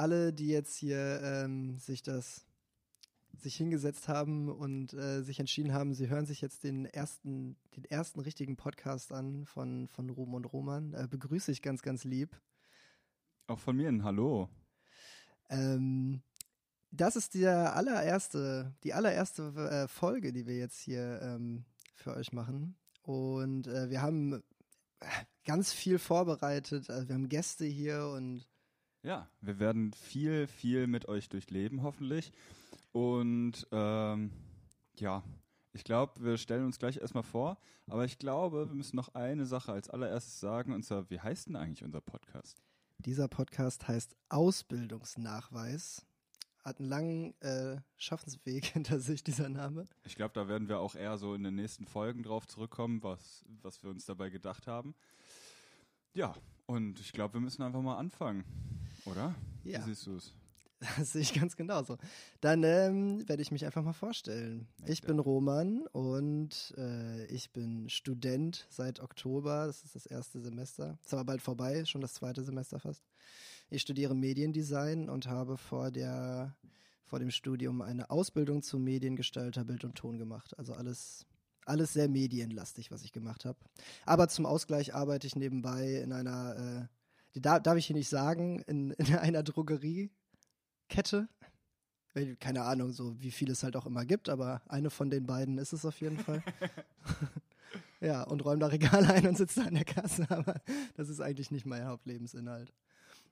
alle, die jetzt hier ähm, sich das sich hingesetzt haben und äh, sich entschieden haben, sie hören sich jetzt den ersten, den ersten richtigen Podcast an von, von Ruben und Roman. Äh, begrüße ich ganz, ganz lieb. Auch von mir ein Hallo. Ähm, das ist der allererste, die allererste äh, Folge, die wir jetzt hier ähm, für euch machen. Und äh, wir haben ganz viel vorbereitet. Also wir haben Gäste hier und ja, wir werden viel, viel mit euch durchleben, hoffentlich. Und ähm, ja, ich glaube, wir stellen uns gleich erstmal vor, aber ich glaube, wir müssen noch eine Sache als allererstes sagen, und zwar, wie heißt denn eigentlich unser Podcast? Dieser Podcast heißt Ausbildungsnachweis. Hat einen langen äh, Schaffensweg hinter sich, dieser Name. Ich glaube, da werden wir auch eher so in den nächsten Folgen drauf zurückkommen, was, was wir uns dabei gedacht haben. Ja, und ich glaube, wir müssen einfach mal anfangen, oder? Ja. Wie siehst du es? Das sehe ich ganz genauso. Dann ähm, werde ich mich einfach mal vorstellen. Ich bin Roman und äh, ich bin Student seit Oktober. Das ist das erste Semester. Ist aber bald vorbei, schon das zweite Semester fast. Ich studiere Mediendesign und habe vor der vor dem Studium eine Ausbildung zum Mediengestalter Bild und Ton gemacht. Also alles alles sehr medienlastig, was ich gemacht habe. Aber zum Ausgleich arbeite ich nebenbei in einer äh, darf, darf ich hier nicht sagen, in, in einer Drogerie, Kette. Keine Ahnung, so wie viel es halt auch immer gibt, aber eine von den beiden ist es auf jeden Fall. ja, und räume da Regale ein und sitze da an der Kasse, aber das ist eigentlich nicht mein Hauptlebensinhalt.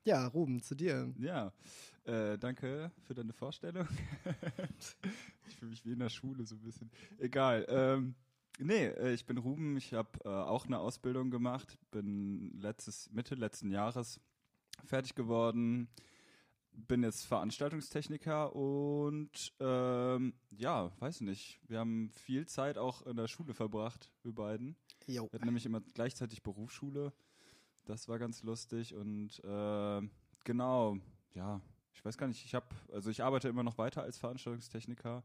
Ja, Ruben, zu dir. Ja, äh, danke für deine Vorstellung. ich fühle mich wie in der Schule so ein bisschen. Egal. Ähm, nee, äh, ich bin Ruben. Ich habe äh, auch eine Ausbildung gemacht. Bin letztes, Mitte letzten Jahres fertig geworden bin jetzt Veranstaltungstechniker und ähm, ja, weiß nicht. Wir haben viel Zeit auch in der Schule verbracht, wir beiden. Jo. Wir hatten nämlich immer gleichzeitig Berufsschule. Das war ganz lustig und äh, genau, ja, ich weiß gar nicht, ich habe, also ich arbeite immer noch weiter als Veranstaltungstechniker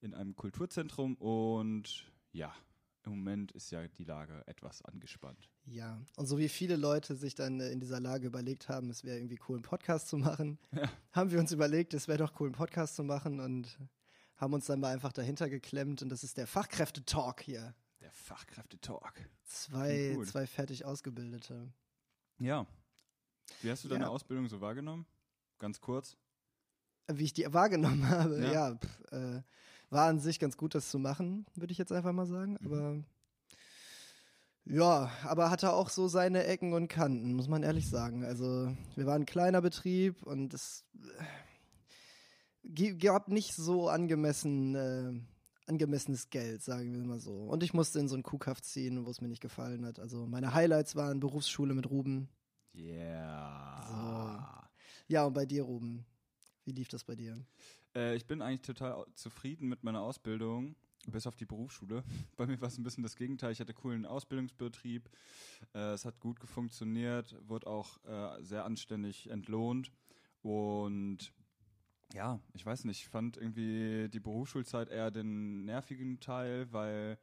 in einem Kulturzentrum und ja, im Moment ist ja die Lage etwas angespannt. Ja, und so wie viele Leute sich dann äh, in dieser Lage überlegt haben, es wäre irgendwie cool, einen Podcast zu machen, Ja. haben wir uns überlegt, es wäre doch cool, einen Podcast zu machen und haben uns dann mal einfach dahinter geklemmt und das ist der Fachkräftetalk hier. Der Fachkräftetalk. Zwei, zwei fertig ausgebildete. Ja. Wie hast du deine Ja. Ausbildung so wahrgenommen? Ganz kurz. Wie ich die wahrgenommen habe, Ja. ja, pf, äh, war an sich ganz gut, das zu machen, würde ich jetzt einfach mal sagen. Mhm. Aber ja, aber hatte auch so seine Ecken und Kanten, muss man ehrlich sagen. Also wir waren ein kleiner Betrieb und es äh, gab nicht so angemessen, äh, angemessenes Geld, sagen wir mal so. Und ich musste in so einen Kuhkaff ziehen, wo es mir nicht gefallen hat. Also meine Highlights waren Berufsschule mit Ruben. Yeah. Ja, und bei dir, Ruben, wie lief das bei dir? Äh, ich bin eigentlich total zufrieden mit meiner Ausbildung, bis auf die Berufsschule. Bei mir war es ein bisschen das Gegenteil. Ich hatte coolen Ausbildungsbetrieb. Äh, es hat gut funktioniert, wurde auch äh, sehr anständig entlohnt. Und ja, ich weiß nicht, ich fand irgendwie die Berufsschulzeit eher den nervigen Teil, weil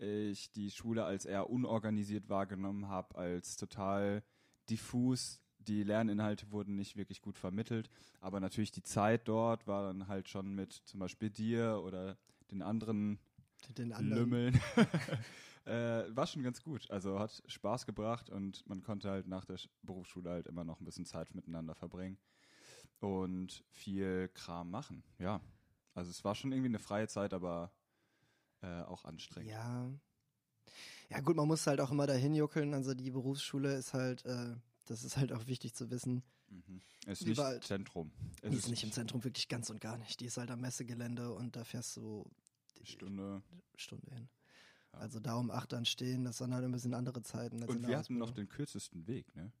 ich die Schule als eher unorganisiert wahrgenommen habe, als total diffus. Die Lerninhalte wurden nicht wirklich gut vermittelt, aber natürlich die Zeit dort war dann halt schon mit zum Beispiel dir oder den anderen Den anderen. Lümmeln. äh, war schon ganz gut. Also hat Spaß gebracht und man konnte halt nach der Sch- Berufsschule halt immer noch ein bisschen Zeit miteinander verbringen und viel Kram machen. Ja. Also es war schon irgendwie eine freie Zeit, aber äh, auch anstrengend. Ja. Ja, gut, man muss halt auch immer dahin juckeln. Also die Berufsschule ist halt, äh, das ist halt auch wichtig zu wissen. Mhm. Es ist Lieber nicht Zentrum. Es Die ist nicht im Zentrum wirklich ganz und gar nicht. Die ist halt am Messegelände und da fährst du eine Stunde. Stunde hin. Ja. Also da um acht dann stehen, das sind halt ein bisschen andere Zeiten. Und wir hatten noch den kürzesten Weg, ne?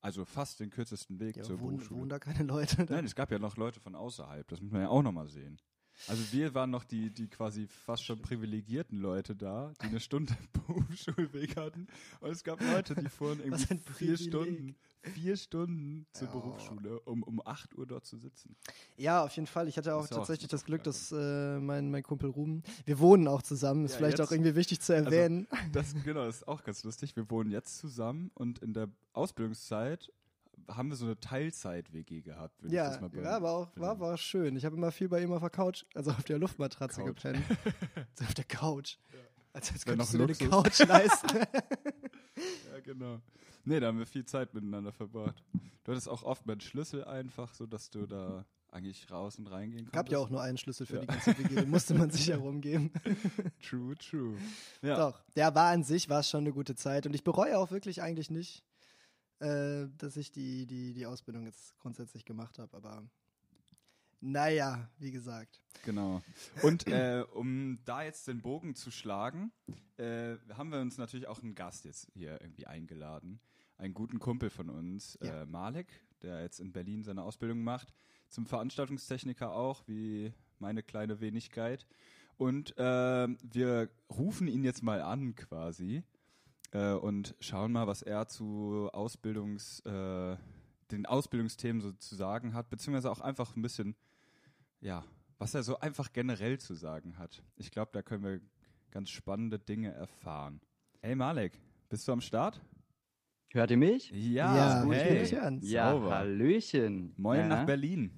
Also fast den kürzesten Weg ja, zur wohnen, Berufsschule. wohnen da keine Leute? Nein, es gab ja noch Leute von außerhalb, das muss man ja auch nochmal sehen. Also wir waren noch die, die quasi fast schon privilegierten Leute da, die eine Stunde Berufsschulweg hatten. Und es gab Leute, die fuhren irgendwie vier. Stunden, vier Stunden zur Ja. Berufsschule, um um 8 Uhr dort zu sitzen. Ja, auf jeden Fall. Ich hatte auch auch tatsächlich super das Glück, dass äh, mein, mein Kumpel Ruben, wir wohnen auch zusammen, ist Ja, vielleicht jetzt- auch irgendwie wichtig zu erwähnen. Das, genau, das ist auch ganz lustig. Wir wohnen jetzt zusammen und in der Ausbildungszeit haben wir so eine Teilzeit-WG gehabt. würd ich Ja, das mal ja, aber auch, war, war schön. Ich habe immer viel bei ihm auf der Couch, also auf der Luftmatratze Couch. gepennt. so auf der Couch. Als, als Wär könntest noch du dir eine Luxus. Couch leisten. Ja, genau. Nee, da haben wir viel Zeit miteinander verbracht. Du hattest auch oft meinen Schlüssel einfach, so dass du da eigentlich raus und reingehen konntest. Gab ja auch nur einen Schlüssel für Ja. die ganze WG, den musste man sich herumgeben. True, true. Ja, Doch, der war an sich, war es schon eine gute Zeit und ich bereue auch wirklich eigentlich nicht, äh, dass ich die, die, die Ausbildung jetzt grundsätzlich gemacht habe, aber naja, wie gesagt. genau. Und äh, um da jetzt den Bogen zu schlagen, äh, haben wir uns natürlich auch einen Gast jetzt hier irgendwie eingeladen. Einen guten Kumpel von uns, Ja. äh, Malek, der jetzt in Berlin seine Ausbildung macht. Zum Veranstaltungstechniker auch, wie meine kleine Wenigkeit. Und äh, wir rufen ihn jetzt mal an quasi äh, und schauen mal, was er zu Ausbildungs, äh, den Ausbildungsthemen so zu sagen hat, beziehungsweise auch einfach ein bisschen, ja, was er so einfach generell zu sagen hat. Ich glaube, da können wir ganz spannende Dinge erfahren. Hey Malek, bist du am Start? Hört ihr mich? Ja, Ja, hey. hören dich an. Ja, Sauber. Hallöchen. Moin ja. nach Berlin.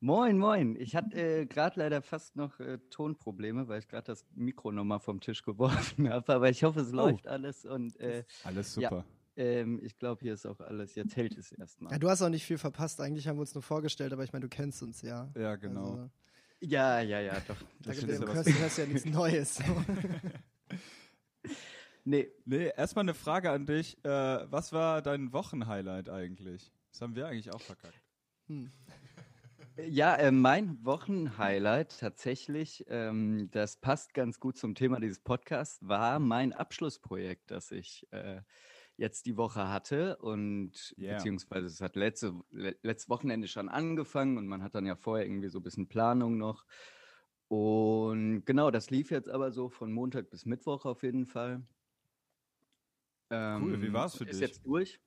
Moin, moin. Ich hatte äh, gerade leider fast noch äh, Tonprobleme, weil ich gerade das Mikro nochmal vom Tisch geworfen habe. Aber ich hoffe, es läuft alles und äh, Alles Ja. super. ähm, ich glaube, hier ist auch alles. Jetzt hält es erstmal. Ja, du hast auch nicht viel verpasst. Eigentlich haben wir uns nur vorgestellt, aber ich meine, du kennst uns ja. Ja, genau. Also, Ja, ja, ja, doch. da Das gibt ja hörst ja nichts Neues. So. Nee, Nee, erstmal eine Frage an dich. Äh, was war dein Wochenhighlight eigentlich? Das haben wir eigentlich auch verkackt. Hm. Ja, äh, mein Wochenhighlight tatsächlich, ähm, das passt ganz gut zum Thema dieses Podcasts, war mein Abschlussprojekt, das ich äh, jetzt die Woche hatte und Yeah. beziehungsweise es hat letzte, le letztes Wochenende schon angefangen und man hat dann ja vorher irgendwie so ein bisschen Planung noch. Und genau, das lief jetzt aber so von Montag bis Mittwoch auf jeden Fall. Cool, wie Ähm, war's für ist dich? jetzt durch.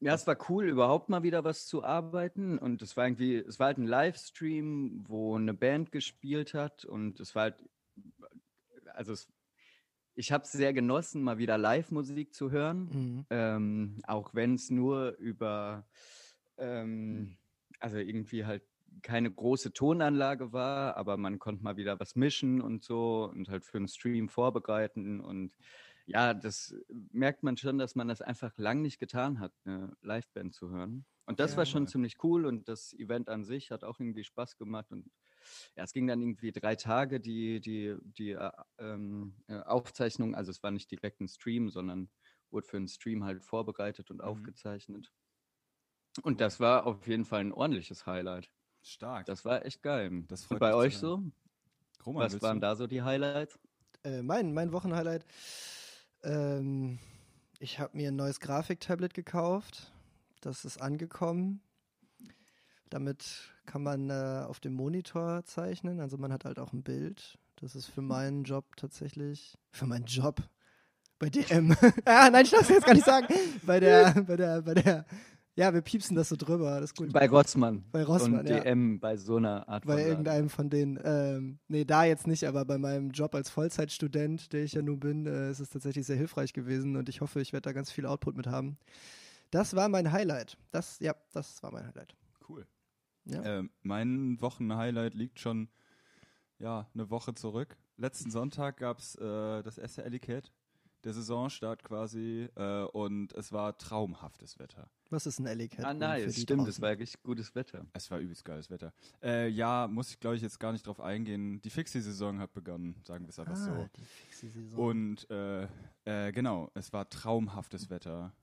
Ja, es war cool, überhaupt mal wieder was zu arbeiten. Und es war irgendwie, es war halt ein Livestream, wo eine Band gespielt hat. Und es war halt, also es, ich habe es sehr genossen, mal wieder Live-Musik zu hören. Mhm. Ähm, auch wenn es nur über, ähm, also irgendwie halt keine große Tonanlage war, aber man konnte mal wieder was mischen und so und halt für einen Stream vorbereiten. Und ja, das merkt man schon, dass man das einfach lang nicht getan hat, eine Liveband zu hören. Und das war Ja. schon ziemlich cool und das Event an sich hat auch irgendwie Spaß gemacht. Und ja, es ging dann irgendwie drei Tage, die, die, die äh, ähm, äh, Aufzeichnung, also es war nicht direkt ein Stream, sondern wurde für einen Stream halt vorbereitet und Mhm. aufgezeichnet. Und das war auf jeden Fall ein ordentliches Highlight. Stark. Das war echt geil. Das freut und bei euch so? Roman, Was waren du? da so die Highlights? Äh, mein, mein Wochenhighlight. Ähm, ich habe mir ein neues Grafiktablet gekauft. Das ist angekommen. Damit kann man äh, auf dem Monitor zeichnen. Also man hat halt auch ein Bild. Das ist für meinen Job tatsächlich. Für meinen Job. Bei DM. ah, nein, ich darf es jetzt gar nicht sagen. Bei der, bei der, bei der. Ja, wir piepsen das so drüber. Das ist gut. Bei Rossmann. Bei Rossmann, und ja. DM bei so einer Art Bei von Laden. irgendeinem von denen. Ähm, nee, da jetzt nicht, aber bei meinem Job als Vollzeitstudent, der ich ja nun bin, äh, ist es tatsächlich sehr hilfreich gewesen und ich hoffe, ich werde da ganz viel Output mit haben. Das war mein Highlight. Das, ja, das war mein Highlight. Cool. Ja. Ähm, mein Wochenhighlight liegt schon ja, eine Woche zurück. Letzten Sonntag gab es äh, das erste Ellicat, der Saisonstart quasi, äh, und es war traumhaftes Wetter. Was ist ein Alley Cat? Ah, nice. für die Stimmt, draußen? es war richtig gutes Wetter. Es war übelst geiles Wetter. Äh, ja, muss ich glaube ich jetzt gar nicht drauf eingehen. Die Fixie-Saison hat begonnen, sagen wir es einfach ah, so. die fixe Saison. Und äh, äh, genau, es war traumhaftes Wetter.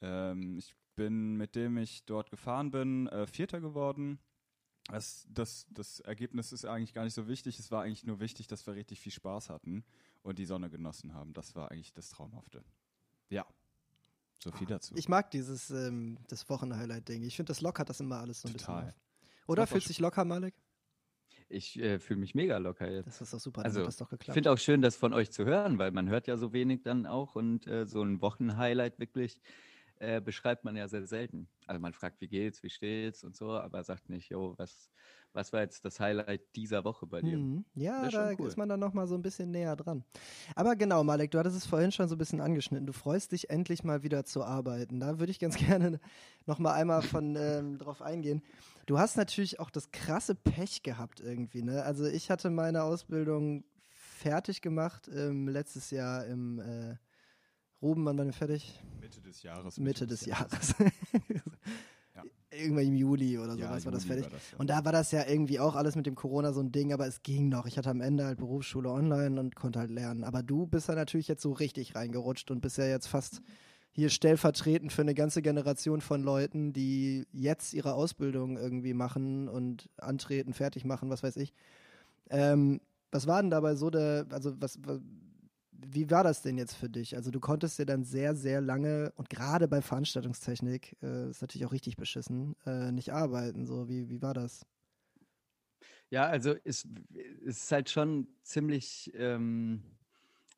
Ähm, ich bin, mit dem ich dort gefahren bin, äh, Vierter geworden. Das, das, das Ergebnis ist eigentlich gar nicht so wichtig. Es war eigentlich nur wichtig, dass wir richtig viel Spaß hatten und die Sonne genossen haben. Das war eigentlich das Traumhafte. Ja, so viel dazu. ich mag dieses ähm, das Wochenhighlight-Ding. Ich finde, das lockert das immer alles so ein Total. bisschen auf. Oder fühlt sich locker, Malek? Ich äh, fühle mich mega locker jetzt. Das ist doch super, Also, hat das doch Ich geklappt. finde auch schön, das von euch zu hören, weil man hört ja so wenig dann auch und äh, so ein Wochenhighlight wirklich äh, beschreibt man ja sehr selten. Also man fragt, wie geht's, wie steht's und so, aber sagt nicht, jo, was, was war jetzt das Highlight dieser Woche bei dir? Mhm. Ja, ist da cool. ist man dann nochmal so ein bisschen näher dran. Aber genau, Malek, du hattest es vorhin schon so ein bisschen angeschnitten. Du freust dich endlich mal wieder zu arbeiten. Da würde ich ganz gerne nochmal einmal von ähm, drauf eingehen. Du hast natürlich auch das krasse Pech gehabt irgendwie, ne? Also ich hatte meine Ausbildung fertig gemacht ähm, letztes Jahr im äh, Ruben, wann waren wir fertig? Mitte des Jahres. Mitte, Mitte des, des, Jahres. ja. Irgendwann im Juli oder so ja, war das fertig. War das, ja. Und da war das ja irgendwie auch alles mit dem Corona so ein Ding, aber es ging noch. Ich hatte am Ende halt Berufsschule online und konnte halt lernen. Aber du bist ja natürlich jetzt so richtig reingerutscht und bist ja jetzt fast hier stellvertretend für eine ganze Generation von Leuten, die jetzt ihre Ausbildung irgendwie machen und antreten, fertig machen, was weiß ich. Ähm, was war denn dabei so der, also was, was wie war das denn jetzt für dich? Also du konntest ja dann sehr, sehr lange und gerade bei Veranstaltungstechnik äh, ist natürlich auch richtig beschissen, äh, nicht arbeiten. So, wie, wie war das? Ja, also es, es ist halt schon ziemlich, ähm,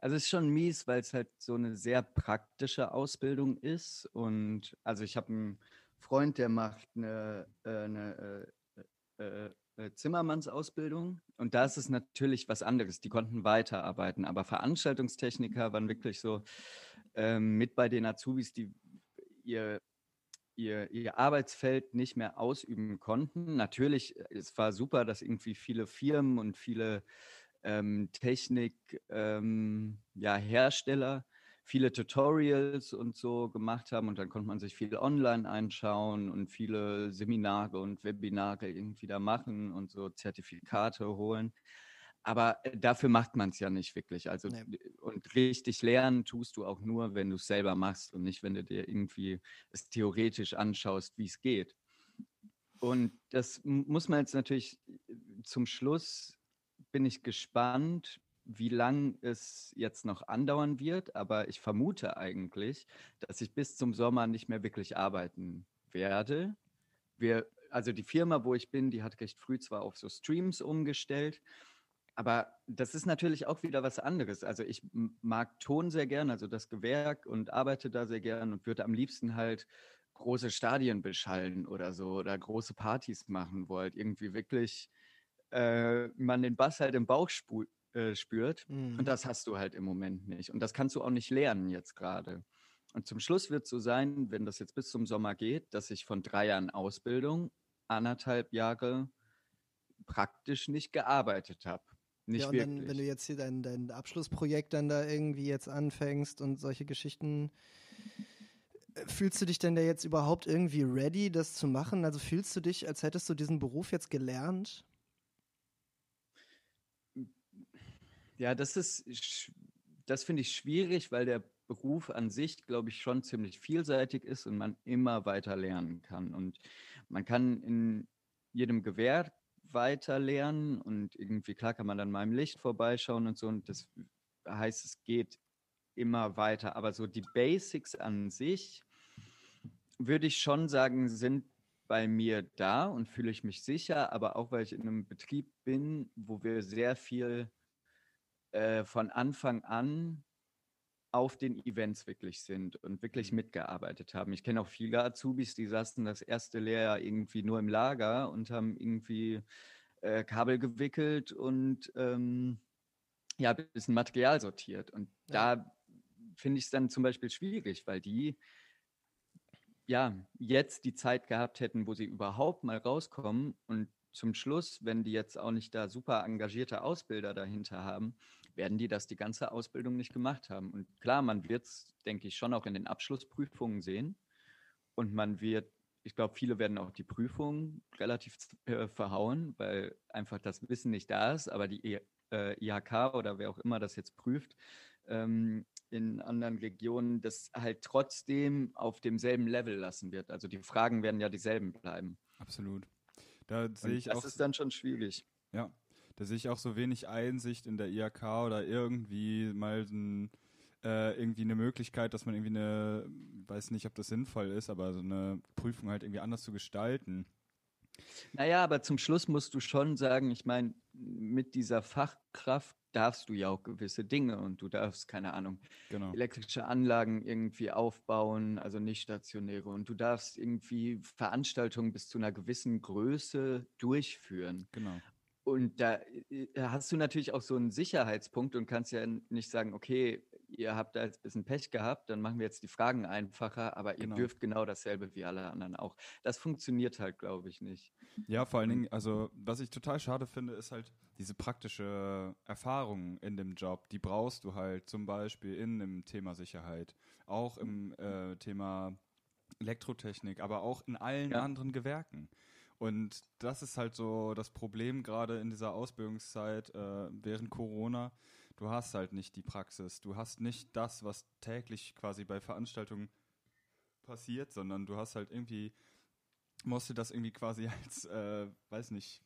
also es ist schon mies, weil es halt so eine sehr praktische Ausbildung ist. Und also ich habe einen Freund, der macht eine, äh, eine äh, äh, äh, Zimmermannsausbildung und da ist es natürlich was anderes. Die konnten weiterarbeiten, aber Veranstaltungstechniker waren wirklich so ähm, mit bei den Azubis, die ihr, ihr, ihr Arbeitsfeld nicht mehr ausüben konnten. Natürlich, äh, es war super, dass irgendwie viele Firmen und viele ähm, Technikhersteller ähm, ja, viele Tutorials und so gemacht haben und dann konnte man sich viel online einschauen und viele Seminare und Webinare irgendwie da machen und so Zertifikate holen. Aber äh, dafür macht man es ja nicht wirklich. Also nee. und richtig lernen tust du auch nur, wenn du es selber machst und nicht, wenn du dir irgendwie es theoretisch anschaust, wie es geht. Und das muss man jetzt natürlich äh, zum Schluss bin ich gespannt, wie lang es jetzt noch andauern wird, aber ich vermute eigentlich, dass ich bis zum Sommer nicht mehr wirklich arbeiten werde. Wir, also die Firma, wo ich bin, die hat recht früh zwar auf so Streams umgestellt, aber das ist natürlich auch wieder was anderes. Also ich mag Ton sehr gern, also das Gewerk und arbeite da sehr gern und würde am liebsten halt große Stadien beschallen oder so oder große Partys machen, wo irgendwie wirklich äh, man den Bass halt im Bauch äh, spürt. Mhm. Und das hast du halt im Moment nicht. Und das kannst du auch nicht lernen jetzt gerade. Und zum Schluss wird es so sein, wenn das jetzt bis zum Sommer geht, dass ich von drei Jahren Ausbildung anderthalb Jahre praktisch nicht gearbeitet habe. Nicht ja, und wirklich. dann, wenn du jetzt hier dein, dein Abschlussprojekt dann da irgendwie jetzt anfängst und solche Geschichten, äh, fühlst du dich denn da jetzt überhaupt irgendwie ready, das zu machen? Also fühlst du dich, als hättest du diesen Beruf jetzt gelernt? Ja, das ist, das finde ich schwierig, weil der Beruf an sich, glaube ich, schon ziemlich vielseitig ist und man immer weiter lernen kann. Und man kann in jedem Gewehr weiter lernen und irgendwie, klar kann man dann mal im Licht vorbeischauen und so. Und das heißt, es geht immer weiter. Aber so die Basics an sich, würde ich schon sagen, sind bei mir da und fühle ich mich sicher, aber auch weil ich in einem Betrieb bin, wo wir sehr viel äh, von Anfang an auf den Events wirklich sind und wirklich mhm. mitgearbeitet haben. Ich kenne auch viele Azubis, die saßen das erste Lehrjahr irgendwie nur im Lager und haben irgendwie äh, Kabel gewickelt und ähm, ja, ein bisschen Material sortiert. Und ja. da finde ich es dann zum Beispiel schwierig, weil die ja jetzt die Zeit gehabt hätten, wo sie überhaupt mal rauskommen und zum Schluss, wenn die jetzt auch nicht da super engagierte Ausbilder dahinter haben, werden die das die ganze Ausbildung nicht gemacht haben. Und klar, man wird es, denke ich, schon auch in den Abschlussprüfungen sehen. Und man wird, ich glaube, viele werden auch die Prüfungen relativ äh, verhauen, weil einfach das Wissen nicht da ist. Aber die äh, IHK oder wer auch immer das jetzt prüft, ähm, in anderen Regionen das halt trotzdem auf demselben Level lassen wird. Also die Fragen werden ja dieselben bleiben. Absolut. Da sehe ich das auch. Das ist dann schon schwierig. Ja, da sehe ich auch so wenig Einsicht in der IHK oder irgendwie mal ein, äh, irgendwie eine Möglichkeit, dass man irgendwie eine, weiß nicht, ob das sinnvoll ist, aber so eine Prüfung halt irgendwie anders zu gestalten. Naja, aber zum Schluss musst du schon sagen, ich meine, mit dieser Fachkraft darfst du ja auch gewisse Dinge und du darfst, keine Ahnung, Genau. elektrische Anlagen irgendwie aufbauen, also nicht stationäre. Und du darfst irgendwie Veranstaltungen bis zu einer gewissen Größe durchführen. Genau. Und da äh, hast du natürlich auch so einen Sicherheitspunkt und kannst ja nicht sagen, okay, ihr habt da jetzt ein bisschen Pech gehabt, dann machen wir jetzt die Fragen einfacher, aber ihr Genau. dürft genau dasselbe wie alle anderen auch. Das funktioniert halt, glaube ich, nicht. Ja, vor allen Dingen, also was ich total schade finde, ist halt diese praktische Erfahrung in dem Job. Die brauchst du halt zum Beispiel in dem Thema Sicherheit, auch im äh, Thema Elektrotechnik, aber auch in allen Ja. anderen Gewerken. Und das ist halt so das Problem gerade in dieser Ausbildungszeit äh, während Corona. Du hast halt nicht die Praxis, du hast nicht das, was täglich quasi bei Veranstaltungen passiert, sondern du hast halt irgendwie musst du das irgendwie quasi als, äh, weiß nicht,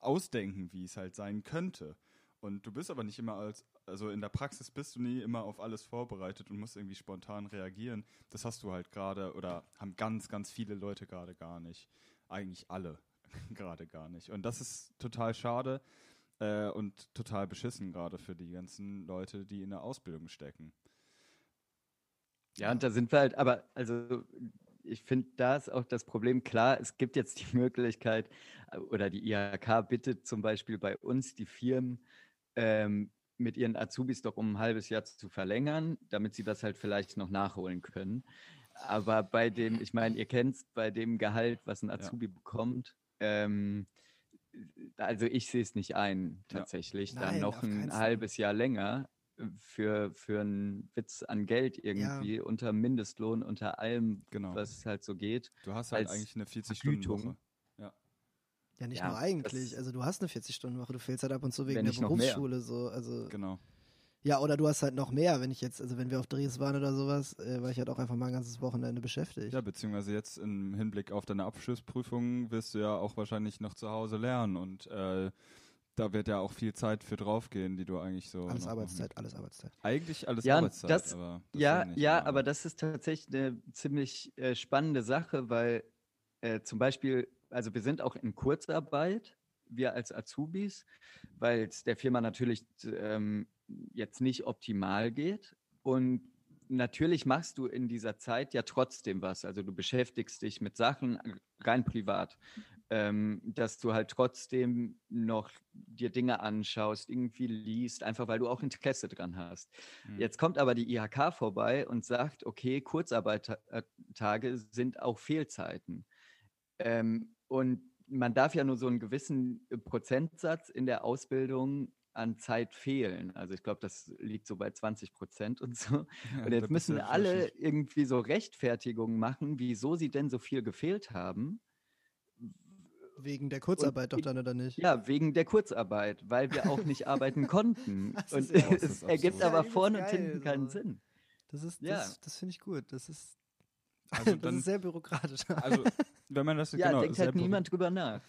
ausdenken, wie es halt sein könnte. Und du bist aber nicht immer als, also in der Praxis bist du nie immer auf alles vorbereitet und musst irgendwie spontan reagieren. Das hast du halt gerade oder haben ganz, ganz viele Leute gerade gar nicht. Eigentlich alle gerade gar nicht. Und das ist total schade äh, und total beschissen gerade für die ganzen Leute, die in der Ausbildung stecken. Ja, und da sind wir halt, aber also ich finde, da ist auch das Problem, klar, es gibt jetzt die Möglichkeit, oder die IHK bittet zum Beispiel bei uns die Firmen, ähm, mit ihren Azubis doch um ein halbes Jahr zu verlängern, damit sie das halt vielleicht noch nachholen können. Aber bei dem, ich meine, ihr kennt es, bei dem Gehalt, was ein Azubi bekommt, ähm, also ich sehe es nicht ein, Ja. tatsächlich, Nein, dann noch ein halbes Jahr länger äh, für, für einen Witz an Geld irgendwie, unter Mindestlohn, unter allem, Genau. was halt so geht. Du hast halt eigentlich eine 40-Stunden-Woche. Vergütung. Ja, nicht Ja, nur eigentlich. Also du hast eine 40-Stunden-Woche, du fehlst halt ab und zu wegen der. Berufsschule so. Also Genau. Ja, oder du hast halt noch mehr, wenn ich jetzt, also wenn wir auf Dres waren oder sowas, äh, war ich halt auch einfach mal ein ganzes Wochenende beschäftigt. Ja, beziehungsweise jetzt im Hinblick auf deine Abschlussprüfung wirst du ja auch wahrscheinlich noch zu Hause lernen und äh, da wird ja auch viel Zeit für draufgehen, die du eigentlich so. alles Arbeitszeit, alles Arbeitszeit. Eigentlich alles Ja, Arbeitszeit, das- aber. das Ja, nicht, ja, aber das ist tatsächlich eine ziemlich äh, spannende Sache, weil äh, zum Beispiel, also wir sind auch in Kurzarbeit, wir als Azubis, weil es der Firma natürlich ähm, jetzt nicht optimal geht. Und natürlich machst du in dieser Zeit ja trotzdem was. Also du beschäftigst dich mit Sachen äh, rein privat. Ähm, dass du halt trotzdem noch dir Dinge anschaust, irgendwie liest, einfach weil du auch Interesse dran hast. Hm. Jetzt kommt aber die IHK vorbei und sagt, okay, Kurzarbeittage sind auch Fehlzeiten. Ähm, und man darf ja nur so einen gewissen äh, Prozentsatz in der Ausbildung an Zeit fehlen. Also ich glaube, das liegt so bei 20 Prozent und so. Ja, Und jetzt müssen alle irgendwie so Rechtfertigungen machen, wieso sie denn so viel gefehlt haben. Wegen der Kurzarbeit doch ich- dann, oder nicht? Ja, wegen der Kurzarbeit, weil wir auch nicht arbeiten konnten. Das Und ja- es ergibt aber Ja, vorne und hinten keinen so. Sinn. Das ist, Ja. das, das finde ich gut. Das ist, Also das dann, ist sehr bürokratisch. also wenn man das Ja, genau, denkt halt niemand drüber nach.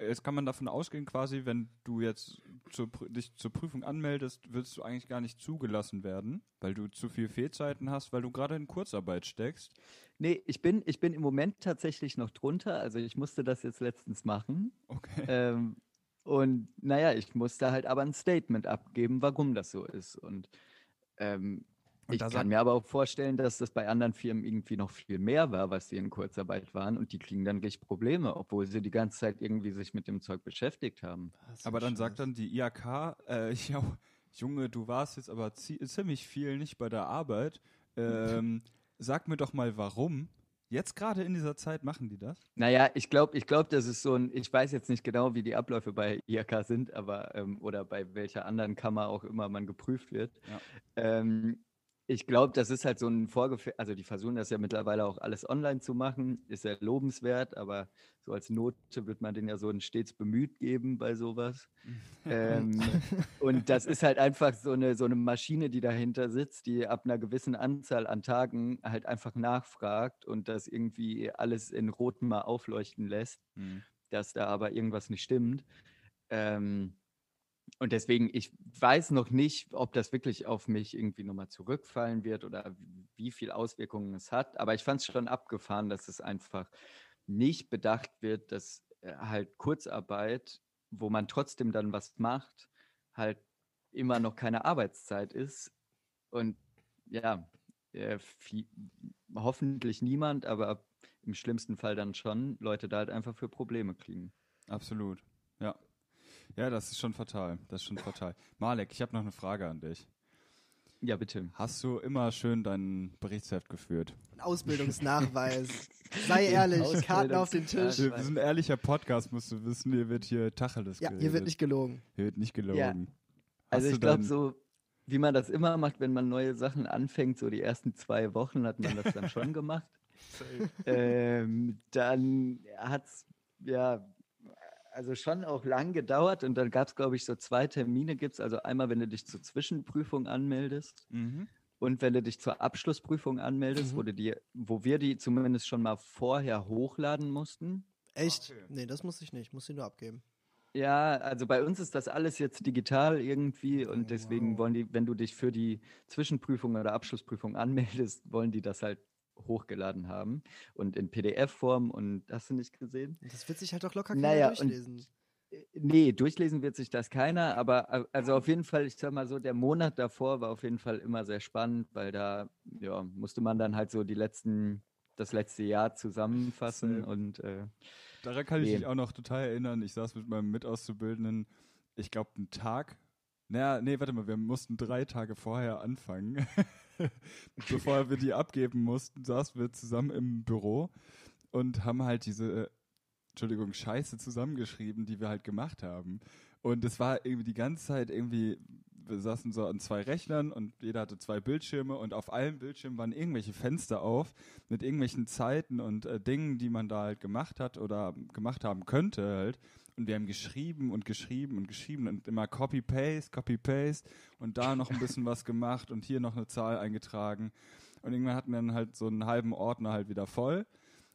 Jetzt kann man davon ausgehen, quasi, wenn du jetzt zur, dich zur Prüfung anmeldest, willst du eigentlich gar nicht zugelassen werden, weil du zu viel Fehlzeiten hast, weil du gerade in Kurzarbeit steckst. Nee, ich bin, ich bin im Moment tatsächlich noch drunter. Also ich musste das jetzt letztens machen. Okay. Ähm, und naja, ich musste halt aber ein Statement abgeben, warum das so ist. Und, ähm, Und ich kann mir aber auch vorstellen, dass das bei anderen Firmen irgendwie noch viel mehr war, was sie in Kurzarbeit waren. Und die kriegen dann richtig Probleme, obwohl sie die ganze Zeit irgendwie sich mit dem Zeug beschäftigt haben. Aber dann scheiße. sagt dann die IAK, äh, ja, Junge, du warst jetzt aber zie- ziemlich viel nicht bei der Arbeit. Ähm, sag mir doch mal, warum. Jetzt gerade in dieser Zeit machen die das? Naja, ich glaube, ich glaub, das ist so ein, ich weiß jetzt nicht genau, wie die Abläufe bei IHK sind, aber ähm, oder bei welcher anderen Kammer auch immer man geprüft wird. Ja. Ähm, ich glaube, das ist halt so ein Vorgefühl, also die versuchen das ja mittlerweile auch alles online zu machen, ist ja lobenswert, aber so als Note wird man den ja so ein stets bemüht geben bei sowas. ähm, und das ist halt einfach so eine, so eine Maschine, die dahinter sitzt, die ab einer gewissen Anzahl an Tagen halt einfach nachfragt und das irgendwie alles in Rot mal aufleuchten lässt, Hm. dass da aber irgendwas nicht stimmt. Ähm, und deswegen, ich weiß noch nicht, ob das wirklich auf mich irgendwie nochmal zurückfallen wird oder wie viel Auswirkungen es hat. Aber ich fand es schon abgefahren, dass es einfach nicht bedacht wird, dass äh, halt Kurzarbeit, wo man trotzdem dann was macht, halt immer noch keine Arbeitszeit ist. Und ja, äh, viel, hoffentlich niemand, aber im schlimmsten Fall dann schon, Leute da halt einfach für Probleme kriegen. Absolut. Ja. Das ist schon fatal. Das ist schon fatal. Malek, ich habe noch eine Frage an dich. Ja, bitte. Hast du immer schön dein Berichtsheft geführt? Ein Ausbildungsnachweis. Sei ehrlich, Karten auf den Tisch. Wir sind ein ehrlicher Podcast, musst du wissen. Hier wird hier Tacheles Ja, geredet. hier wird nicht gelogen. Hier wird nicht gelogen. Ja. Also ich glaube so, wie man das immer macht, wenn man neue Sachen anfängt, so die ersten zwei Wochen hat man das dann schon gemacht. ähm, dann hat es ja also schon auch lang gedauert und dann gab es, glaube ich, so zwei Termine gibt's. Also einmal, wenn du dich zur Zwischenprüfung anmeldest Mhm. und wenn du dich zur Abschlussprüfung anmeldest, Mhm. wo, du die, wo wir die zumindest schon mal vorher hochladen mussten. Echt? Okay. Nee, das muss ich nicht. Muss ich nur abgeben. Ja, also bei uns ist das alles jetzt digital irgendwie und Oh, deswegen wow. wollen die, wenn du dich für die Zwischenprüfung oder Abschlussprüfung anmeldest, wollen die das halt hochgeladen haben und in PDF-Form und hast du nicht gesehen? Das wird sich halt auch locker keiner Naja, durchlesen. Äh, Nee, durchlesen wird sich das keiner, aber a- also auf jeden Fall, ich sag mal so, der Monat davor war auf jeden Fall immer sehr spannend, weil da ja, musste man dann halt so die letzten, das letzte Jahr zusammenfassen und äh, Daran kann ich Nee. mich auch noch total erinnern. Ich saß mit meinem Mitauszubildenden, ich glaube, einen Tag. Naja, nee, warte mal, wir mussten drei Tage vorher anfangen. Bevor wir die abgeben mussten, saßen wir zusammen im Büro und haben halt diese, äh, Entschuldigung, Scheiße zusammengeschrieben, die wir halt gemacht haben. Und es war irgendwie die ganze Zeit irgendwie, wir saßen so an zwei Rechnern und jeder hatte zwei Bildschirme und auf allen Bildschirmen waren irgendwelche Fenster auf mit irgendwelchen Zeiten und äh, Dingen, die man da halt gemacht hat oder gemacht haben könnte halt. Und wir haben geschrieben und geschrieben und geschrieben und immer Copy-Paste, Copy-Paste und da noch ein bisschen was gemacht und hier noch eine Zahl eingetragen. Und irgendwann hatten wir dann halt so einen halben Ordner halt wieder voll,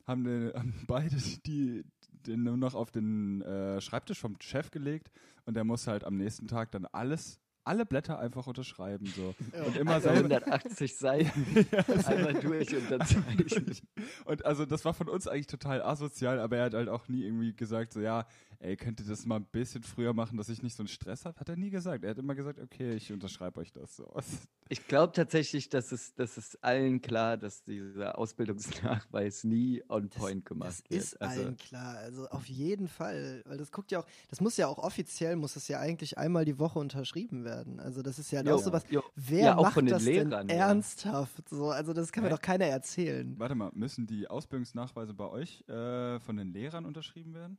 haben, den, haben beide die, den nur noch auf den äh, Schreibtisch vom Chef gelegt und der muss halt am nächsten Tag dann alles, alle Blätter einfach unterschreiben so. Und immer also selber, 180 Seiten einmal durch und dann zeichnen. Und also das war von uns eigentlich total asozial, aber er hat halt auch nie irgendwie gesagt, so ja, ey, könnt ihr das mal ein bisschen früher machen, dass ich nicht so einen Stress habe? Hat er nie gesagt. Er hat immer gesagt, okay, ich unterschreibe euch das so. Ich glaube tatsächlich, dass es, dass es allen klar, dass dieser Ausbildungsnachweis nie on point gemacht Das wird. ist also, allen klar, also auf jeden Fall, weil das guckt ja auch, das muss ja auch offiziell, muss es ja eigentlich einmal die Woche unterschrieben werden. Also das ist ja Jo, auch sowas, jo. wer Ja, auch macht von den das Lehrern, denn ja. ernsthaft? So, also das kann mir Hä? doch keiner erzählen. Warte mal, müssen die Ausbildungsnachweise bei euch äh, von den Lehrern unterschrieben werden?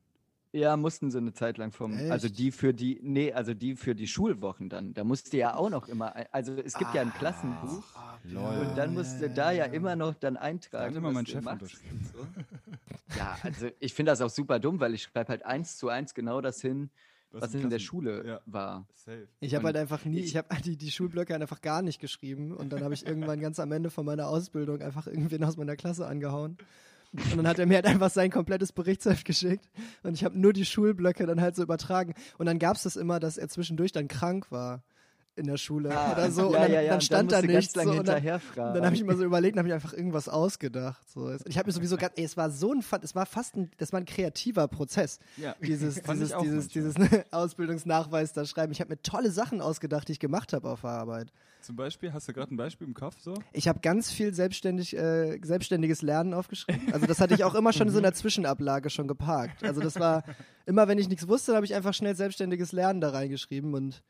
Ja, mussten sie eine Zeit lang vom, also Echt? die für die, nee, also die für die Schulwochen dann. Da musste ja auch noch immer, ein- also es gibt ja ein Ah, Klassenbuch lol. und dann musste da ja immer noch dann Da eintragen. hat immer mein Chef unterschrieben. und So. Ja, also ich finde das auch super dumm, weil ich schreibe halt eins zu eins genau das hin, Was was in der Klassen- Schule Ja. war. Safe. Ich habe halt einfach nie, ich- ich habe die, die Schulblöcke einfach gar nicht geschrieben und dann habe ich irgendwann ganz am Ende von meiner Ausbildung einfach irgendwen aus meiner Klasse angehauen. Und dann hat er mir halt einfach sein komplettes Berichtsheft geschickt und ich habe nur die Schulblöcke dann halt so übertragen. Und dann gab es das immer, dass er zwischendurch dann krank war in der Schule oder so. Ah, ja, und dann, ja, ja, dann und stand da du ganz nichts. lange So, und dann, und dann habe ich immer so überlegt, habe ich einfach irgendwas ausgedacht. So. Und ich habe mir sowieso gerade, ey, es war so ein, es war fast ein, das war ein kreativer Prozess Ja, dieses, dieses, dieses, dieses Ausbildungsnachweis da schreiben. Ich habe mir tolle Sachen ausgedacht, die ich gemacht habe auf der Arbeit. Zum Beispiel, hast du gerade ein Beispiel im Kopf so? Ich habe ganz viel selbstständig, äh, selbstständiges Lernen aufgeschrieben. Also das hatte ich auch immer schon so in der Zwischenablage schon geparkt. Also das war immer, wenn ich nichts wusste, habe ich einfach schnell selbstständiges Lernen da reingeschrieben und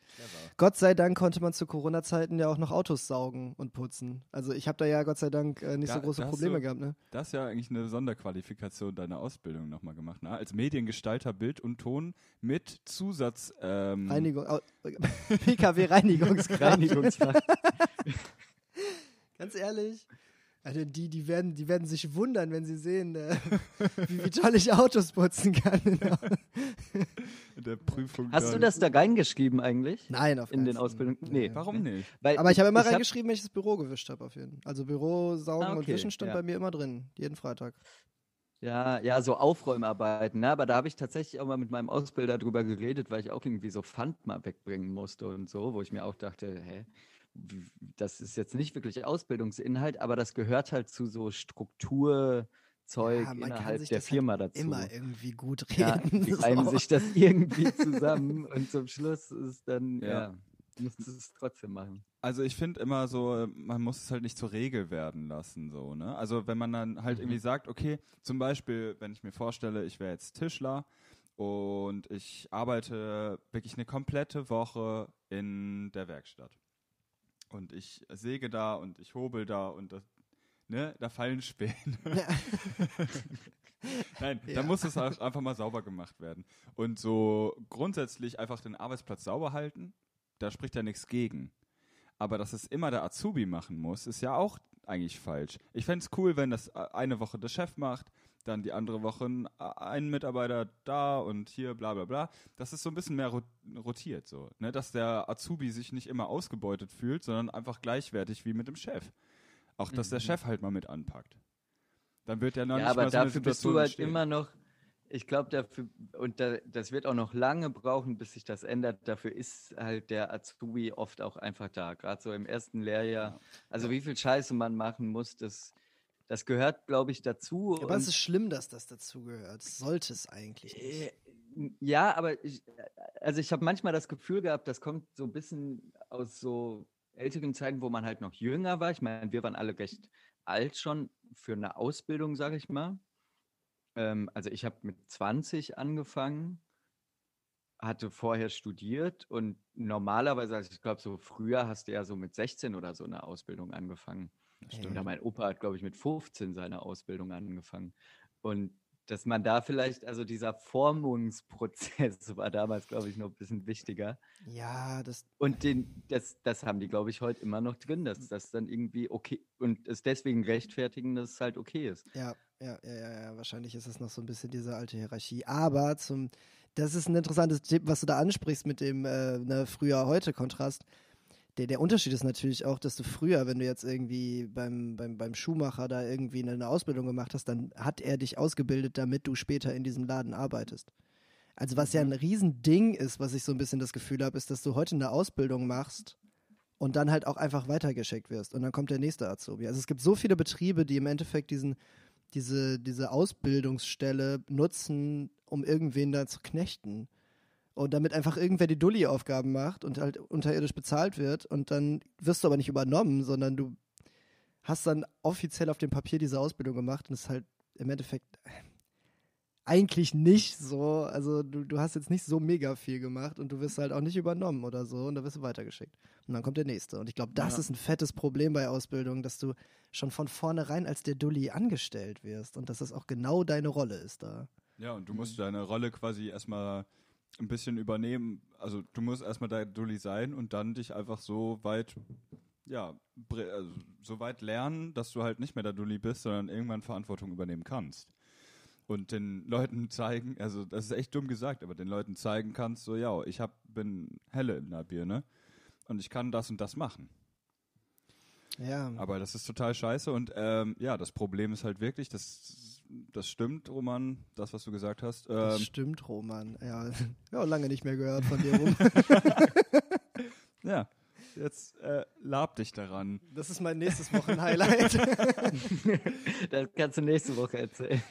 Gott sei Dank konnte man zu Corona-Zeiten ja auch noch Autos saugen und putzen. Also ich habe da ja Gott sei Dank äh, nicht Da- so große Probleme du- gehabt. Ne? Das ist ja eigentlich eine Sonderqualifikation deiner Ausbildung nochmal gemacht, ne? Als Mediengestalter Bild und Ton mit Zusatz. Ähm, Reinigung, au, PKW-Reinigungskraft. Reinigungsfach. Ganz ehrlich. Also die, die, werden, die werden sich wundern, wenn sie sehen, äh, wie, wie toll ich Autos putzen kann. in der Prüfung. Hast du das da reingeschrieben eigentlich? Nein, auf In den Fall. Ausbildungen? Nee. Warum nicht? Weil Aber ich habe immer hab- reingeschrieben, wenn ich das Büro gewischt habe, auf jeden Fall. Also Büro, Saugen Ah, und okay, Wischen stand ja. bei mir immer drin, jeden Freitag. Ja, ja, so Aufräumarbeiten, ne? aber da habe ich tatsächlich auch mal mit meinem Ausbilder drüber geredet, weil ich auch irgendwie so Pfand mal wegbringen musste und so, wo ich mir auch dachte, hä, das ist jetzt nicht wirklich Ausbildungsinhalt, aber das gehört halt zu so Struktur Zeug Ja, man kann innerhalb sich der das halt Firma dazu. Immer irgendwie gut ja, reden. die so. reimen sich das irgendwie zusammen und zum Schluss ist dann, Ja. ja, musst du es trotzdem machen. Also ich finde immer so, man muss es halt nicht zur Regel werden lassen, so, ne? Also wenn man dann halt irgendwie sagt, okay, zum Beispiel, wenn ich mir vorstelle, ich wäre jetzt Tischler und ich arbeite wirklich eine komplette Woche in der Werkstatt. Und ich säge da und ich hobel da und das, ne, da fallen Späne. Nein, Ja. da muss es auch einfach mal sauber gemacht werden. Und so grundsätzlich einfach den Arbeitsplatz sauber halten, da spricht ja nichts gegen. Aber dass es immer der Azubi machen muss, ist ja auch eigentlich falsch. Ich fände es cool, wenn das äh, eine Woche der Chef macht, dann die andere Woche ein, Mitarbeiter da und hier bla bla bla. Dass es so ein bisschen mehr ro- rotiert, so. Ne? Dass der Azubi sich nicht immer ausgebeutet fühlt, sondern einfach gleichwertig wie mit dem Chef. Auch, dass der Chef halt mal mit anpackt. Dann wird ja noch ja, nicht aber mal so dafür bist du halt entstehen. immer noch, ich glaube dafür, und da, das wird auch noch lange brauchen, bis sich das ändert. Dafür ist halt der Azubi oft auch einfach da, gerade so im ersten Lehrjahr. Also wie viel Scheiße man machen muss, das, das gehört, glaube ich, dazu. Aber es ist schlimm, dass das dazugehört. Das sollte es eigentlich nicht. Äh, Ja, aber ich, also ich habe manchmal das Gefühl gehabt, das kommt so ein bisschen aus so älteren Zeiten, wo man halt noch jünger war. Ich meine, wir waren alle recht alt schon für eine Ausbildung, sage ich mal. Ähm, also ich habe mit 20 angefangen, hatte vorher studiert und normalerweise, also ich glaube, so früher hast du ja so mit 16 oder so eine Ausbildung angefangen. Stimmt. Oder mein Opa hat, glaube ich, mit 15 seine Ausbildung angefangen. Und dass man da vielleicht, also dieser Formungsprozess war damals, glaube ich, noch ein bisschen wichtiger. Ja, das, Und den, das, das haben die, glaube ich, heute immer noch drin, dass das dann irgendwie okay und es deswegen rechtfertigen, dass es halt okay ist. ja, ja, ja, ja, ja, wahrscheinlich ist es noch so ein bisschen diese alte Hierarchie. Aber zum, das ist ein interessantes Tipp, was du da ansprichst mit dem äh, ne, Früher-Heute-Kontrast. Der, der Unterschied ist natürlich auch, dass du früher, wenn du jetzt irgendwie beim, beim, beim Schuhmacher da irgendwie eine Ausbildung gemacht hast, dann hat er dich ausgebildet, damit du später in diesem Laden arbeitest. Also was ja ein Riesending ist, was ich so ein bisschen das Gefühl habe, ist, dass du heute eine Ausbildung machst und dann halt auch einfach weitergeschickt wirst und dann kommt der nächste Azubi. Also es gibt so viele Betriebe, die im Endeffekt diesen, diese, diese Ausbildungsstelle nutzen, um irgendwen da zu knechten. Und damit einfach irgendwer die Dulli-Aufgaben macht und halt unterirdisch bezahlt wird und dann wirst du aber nicht übernommen, sondern du hast dann offiziell auf dem Papier diese Ausbildung gemacht und es ist halt im Endeffekt eigentlich nicht so. Also du, du hast jetzt nicht so mega viel gemacht und du wirst halt auch nicht übernommen oder so und da wirst du weitergeschickt. Und dann kommt der nächste. Und ich glaube, das Ja. ist ein fettes Problem bei Ausbildung, dass du schon von vornherein als der Dulli angestellt wirst und dass das auch genau deine Rolle ist da. Ja, und du musst deine Rolle quasi erstmal ein bisschen übernehmen. Also du musst erstmal der Dulli sein und dann dich einfach so weit, ja, also so weit lernen, dass du halt nicht mehr der Dulli bist, sondern irgendwann Verantwortung übernehmen kannst. Und den Leuten zeigen, also das ist echt dumm gesagt, aber den Leuten zeigen kannst, so ja, ich hab, bin helle in der Birne und ich kann das und das machen. Ja. Aber das ist total scheiße und ähm, ja, das Problem ist halt wirklich, das, das stimmt, Roman, das, was du gesagt hast. Das Ähm, stimmt, Roman. Ja, ja, lange nicht mehr gehört von dir rum. ja, jetzt äh, lab dich daran. Das ist mein nächstes Wochenhighlight. Das kannst du nächste Woche erzählen.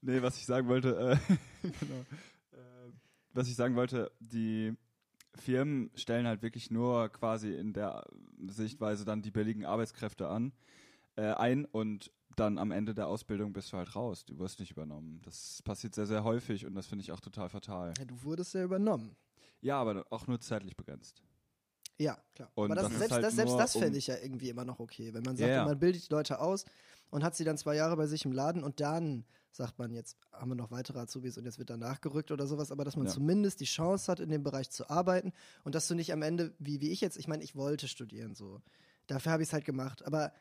Nee, was ich sagen wollte, äh, genau. Äh, was ich sagen wollte, die Firmen stellen halt wirklich nur quasi in der Sichtweise dann die billigen Arbeitskräfte an, äh, ein und dann am Ende der Ausbildung bist du halt raus. Du wirst nicht übernommen. Das passiert sehr, sehr häufig und das finde ich auch total fatal. Ja, du wurdest ja übernommen. Ja, aber auch nur zeitlich begrenzt. Ja, klar. Und Aber das, das selbst, halt das, selbst das fände ich ja irgendwie immer noch okay. Wenn man sagt, ja. man bildet die Leute aus und hat sie dann zwei Jahre bei sich im Laden und dann sagt man, jetzt haben wir noch weitere Azubis und jetzt wird danach gerückt oder sowas, aber dass man Ja. zumindest die Chance hat, in dem Bereich zu arbeiten und dass du nicht am Ende, wie, wie ich jetzt, ich meine, ich wollte studieren so. Dafür habe ich es halt gemacht. Aber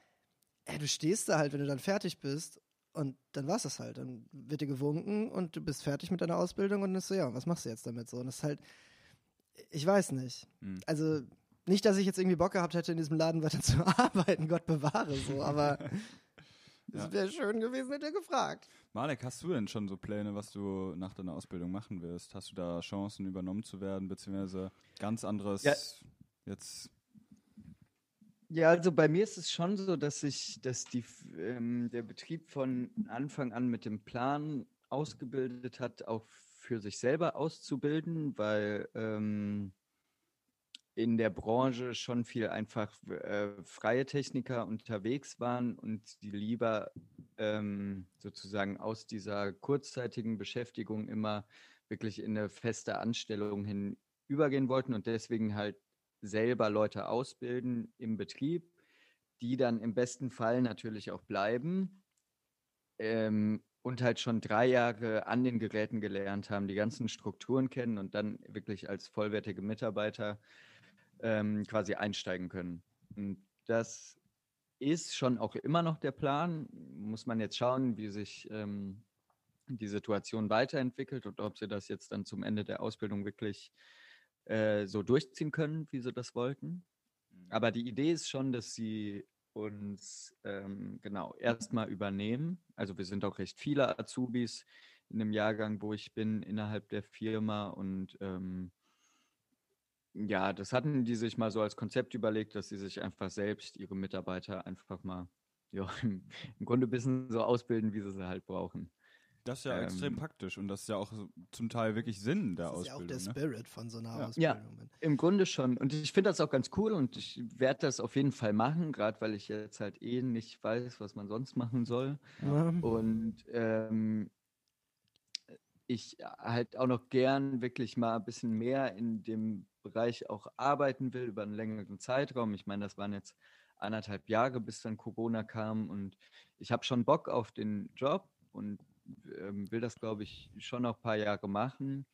ey, du stehst da halt, wenn du dann fertig bist und dann war es das halt. Dann wird dir gewunken und du bist fertig mit deiner Ausbildung und dann ist so, ja, was machst du jetzt damit so? Und das ist halt, ich weiß nicht. Hm. Also nicht, dass ich jetzt irgendwie Bock gehabt hätte, in diesem Laden weiter zu arbeiten, Gott bewahre so, aber es Ja. wäre schön gewesen, hätte er gefragt. Malek, hast du denn schon so Pläne, was du nach deiner Ausbildung machen wirst? Hast du da Chancen, übernommen zu werden, beziehungsweise ganz anderes Ja. jetzt? Ja, also bei mir ist es schon so, dass ich, dass die, ähm, der Betrieb von Anfang an mit dem Plan ausgebildet hat, auch für sich selber auszubilden, weil ähm, in der Branche schon viel einfach äh, freie Techniker unterwegs waren und die lieber ähm, sozusagen aus dieser kurzzeitigen Beschäftigung immer wirklich in eine feste Anstellung hin übergehen wollten und deswegen halt selber Leute ausbilden im Betrieb, die dann im besten Fall natürlich auch bleiben ähm, und halt schon drei Jahre an den Geräten gelernt haben, die ganzen Strukturen kennen und dann wirklich als vollwertige Mitarbeiter ähm, quasi einsteigen können. Und das ist schon auch immer noch der Plan. Muss man jetzt schauen, wie sich ähm, die Situation weiterentwickelt und ob sie das jetzt dann zum Ende der Ausbildung wirklich äh, so durchziehen können, wie sie das wollten. Mhm. Aber die Idee ist schon, dass sie uns ähm, genau erstmal übernehmen. Also wir sind auch recht viele Azubis in dem Jahrgang, wo ich bin, innerhalb der Firma und ähm, ja, das hatten die sich mal so als Konzept überlegt, dass sie sich einfach selbst ihre Mitarbeiter einfach mal ja, im, im Grunde ein bisschen so ausbilden, wie sie sie halt brauchen. Das ist ja ähm, extrem praktisch und das ist ja auch zum Teil wirklich Sinn der Ausbildung. Das ist ja auch der ne? Spirit von so einer ja. Ausbildung. Ja, im Grunde schon. Und ich finde das auch ganz cool und ich werde das auf jeden Fall machen, gerade weil ich jetzt halt eh nicht weiß, was man sonst machen soll. Ja. Und ähm, ich halt auch noch gern wirklich mal ein bisschen mehr in dem Bereich auch arbeiten will über einen längeren Zeitraum. Ich meine, das waren jetzt anderthalb Jahre, bis dann Corona kam und ich habe schon Bock auf den Job und ähm, will das, glaube ich, schon noch ein paar Jahre machen.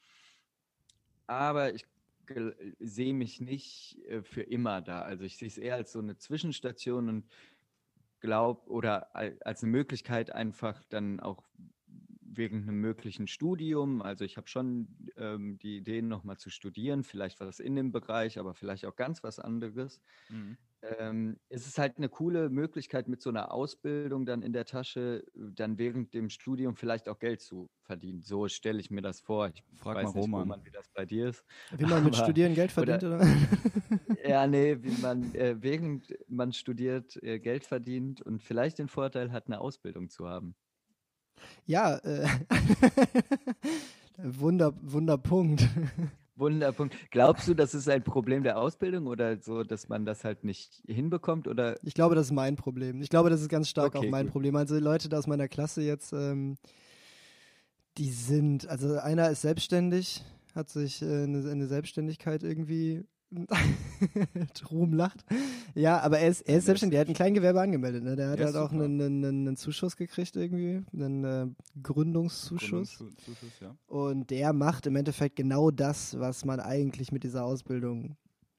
Aber ich sehe mich nicht äh, für immer da. Also ich sehe es eher als so eine Zwischenstation und glaube oder als eine Möglichkeit einfach dann auch wegen einem möglichen Studium. Also ich habe schon ähm, die Ideen, nochmal zu studieren, vielleicht was in dem Bereich, aber vielleicht auch ganz was anderes. Mhm. Ähm, es ist halt eine coole Möglichkeit, mit so einer Ausbildung dann in der Tasche, dann während dem Studium vielleicht auch Geld zu verdienen. So stelle ich mir das vor. Ich Frag weiß mal nicht, Roman. wie das bei dir ist. Wie man mit Studieren Geld verdient, oder? oder? ja, nee, wie man äh, während man studiert äh, Geld verdient und vielleicht den Vorteil hat, eine Ausbildung zu haben. Ja, äh, Wunder, Wunderpunkt. Wunderpunkt. Glaubst du, das ist ein Problem der Ausbildung oder so, dass man das halt nicht hinbekommt? Oder? Ich glaube, das ist mein Problem. Ich glaube, das ist ganz stark okay, auch mein gut. Problem. Also Leute da aus meiner Klasse jetzt, ähm, die sind, also einer ist selbstständig, hat sich äh, eine, eine Selbstständigkeit irgendwie Ruhm lacht. Ja, aber er ist, er ist selbstständig. Der hat ein Kleingewerbe angemeldet. Ne? Der hat ja, halt auch einen, einen, einen, Zuschuss gekriegt irgendwie, einen äh, Gründungszuschuss. Gründungszuschuss ja. Und der macht im Endeffekt genau das, was man eigentlich mit dieser Ausbildung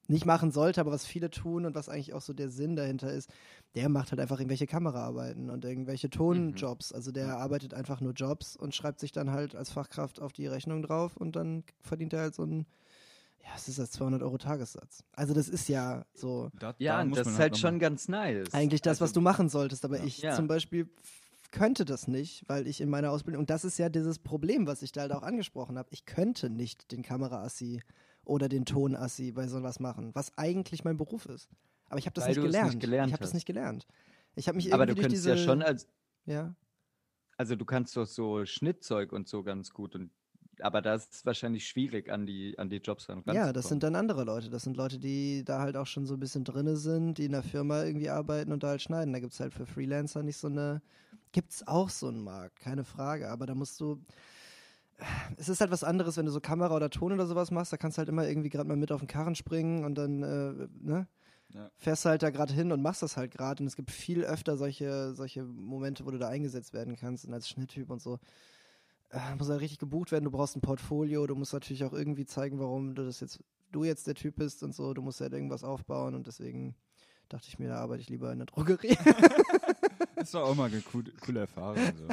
nicht machen sollte, aber was viele tun und was eigentlich auch so der Sinn dahinter ist, der macht halt einfach irgendwelche Kameraarbeiten und irgendwelche Tonjobs. Mhm. Also der arbeitet einfach nur Jobs und schreibt sich dann halt als Fachkraft auf die Rechnung drauf und dann verdient er halt so ein ja, es ist das 200 Euro Tagessatz. Also das ist ja so. Da, ja, das ist halt, halt schon ganz nice. Eigentlich das, also, was du machen solltest. Aber ja. ich ja. zum Beispiel könnte das nicht, weil ich in meiner Ausbildung, und das ist ja dieses Problem, was ich da halt auch angesprochen habe, ich könnte nicht den Kameraassi oder den Tonassi bei sowas machen, was eigentlich mein Beruf ist. Aber ich habe das nicht gelernt. nicht gelernt. Ich habe das nicht gelernt. Ich habe mich Aber du könntest diese, ja schon als ja. Also du kannst doch so Schnittzeug und so ganz gut und aber das ist wahrscheinlich schwierig, an die, an die Jobs dann Ja, das sind dann andere Leute. Das sind Leute, die da halt auch schon so ein bisschen drinne sind, die in der Firma irgendwie arbeiten und da halt schneiden. Da gibt es halt für Freelancer nicht so eine. Gibt es auch so einen Markt, keine Frage. Aber da musst du. Es ist halt was anderes, wenn du so Kamera oder Ton oder sowas machst. Da kannst du halt immer irgendwie gerade mal mit auf den Karren springen und dann, äh, ne? Ja. Fährst halt da gerade hin und machst das halt gerade. Und es gibt viel öfter solche, solche Momente, wo du da eingesetzt werden kannst und als Schnitttyp und so muss halt richtig gebucht werden, du brauchst ein Portfolio, du musst natürlich auch irgendwie zeigen, warum du das jetzt, du jetzt der Typ bist und so, du musst halt irgendwas aufbauen und deswegen dachte ich mir, da arbeite ich lieber in der Drogerie. das ist doch auch mal eine coole, coole Erfahrung. So.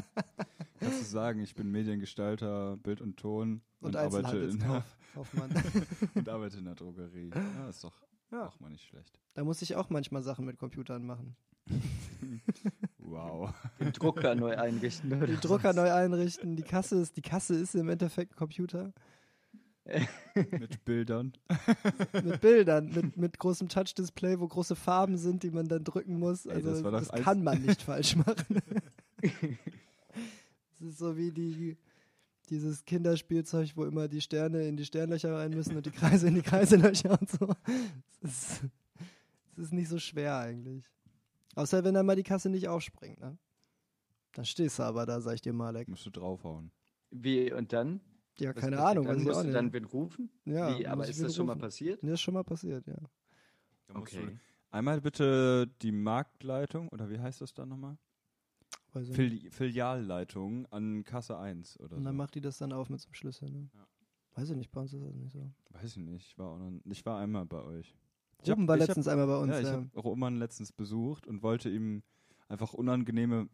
Kannst du sagen, ich bin Mediengestalter, Bild und Ton und, und arbeite in der, und arbeite in der Drogerie. Ja, ist doch ja. auch mal nicht schlecht. Da muss ich auch manchmal Sachen mit Computern machen. Wow. Den Drucker neu einrichten. Den Drucker neu einrichten. Die Kasse ist, die Kasse ist im Endeffekt ein Computer. Mit Bildern. mit Bildern, mit, mit großem Touch-Display, wo große Farben sind, die man dann drücken muss. Ey, Also das doch das, alles- kann man nicht falsch machen. Es ist so wie die, dieses Kinderspielzeug, wo immer die Sterne in die Sternlöcher rein müssen und die Kreise in die Kreiselöcher und so. Es ist, es ist nicht so schwer eigentlich. Außer wenn dann mal die Kasse nicht aufspringt, ne? Dann stehst du aber da, sag ich dir, Malek. Musst du draufhauen. Wie, und dann? Ja, Was keine Ahnung, dann? Musst auch du nicht. dann wen rufen? ja, Wie, aber ist das schon mal rufen. passiert? Nee, ist schon mal passiert, ja. Okay. du einmal bitte die Marktleitung, oder wie heißt das dann nochmal? Weiß ich nicht. Fili Filialleitung an Kasse 1 oder Und so. dann macht die das dann auf mit so einem Schlüssel, ne? Ja. Weiß ich nicht, bei uns ist das nicht so. Weiß ich nicht, ich war, auch noch, ich war einmal bei euch. Ich hab- Ruben war ich hab- letztens einmal bei uns, ja, ich ja. habe Roman letztens besucht und wollte ihm einfach unangenehme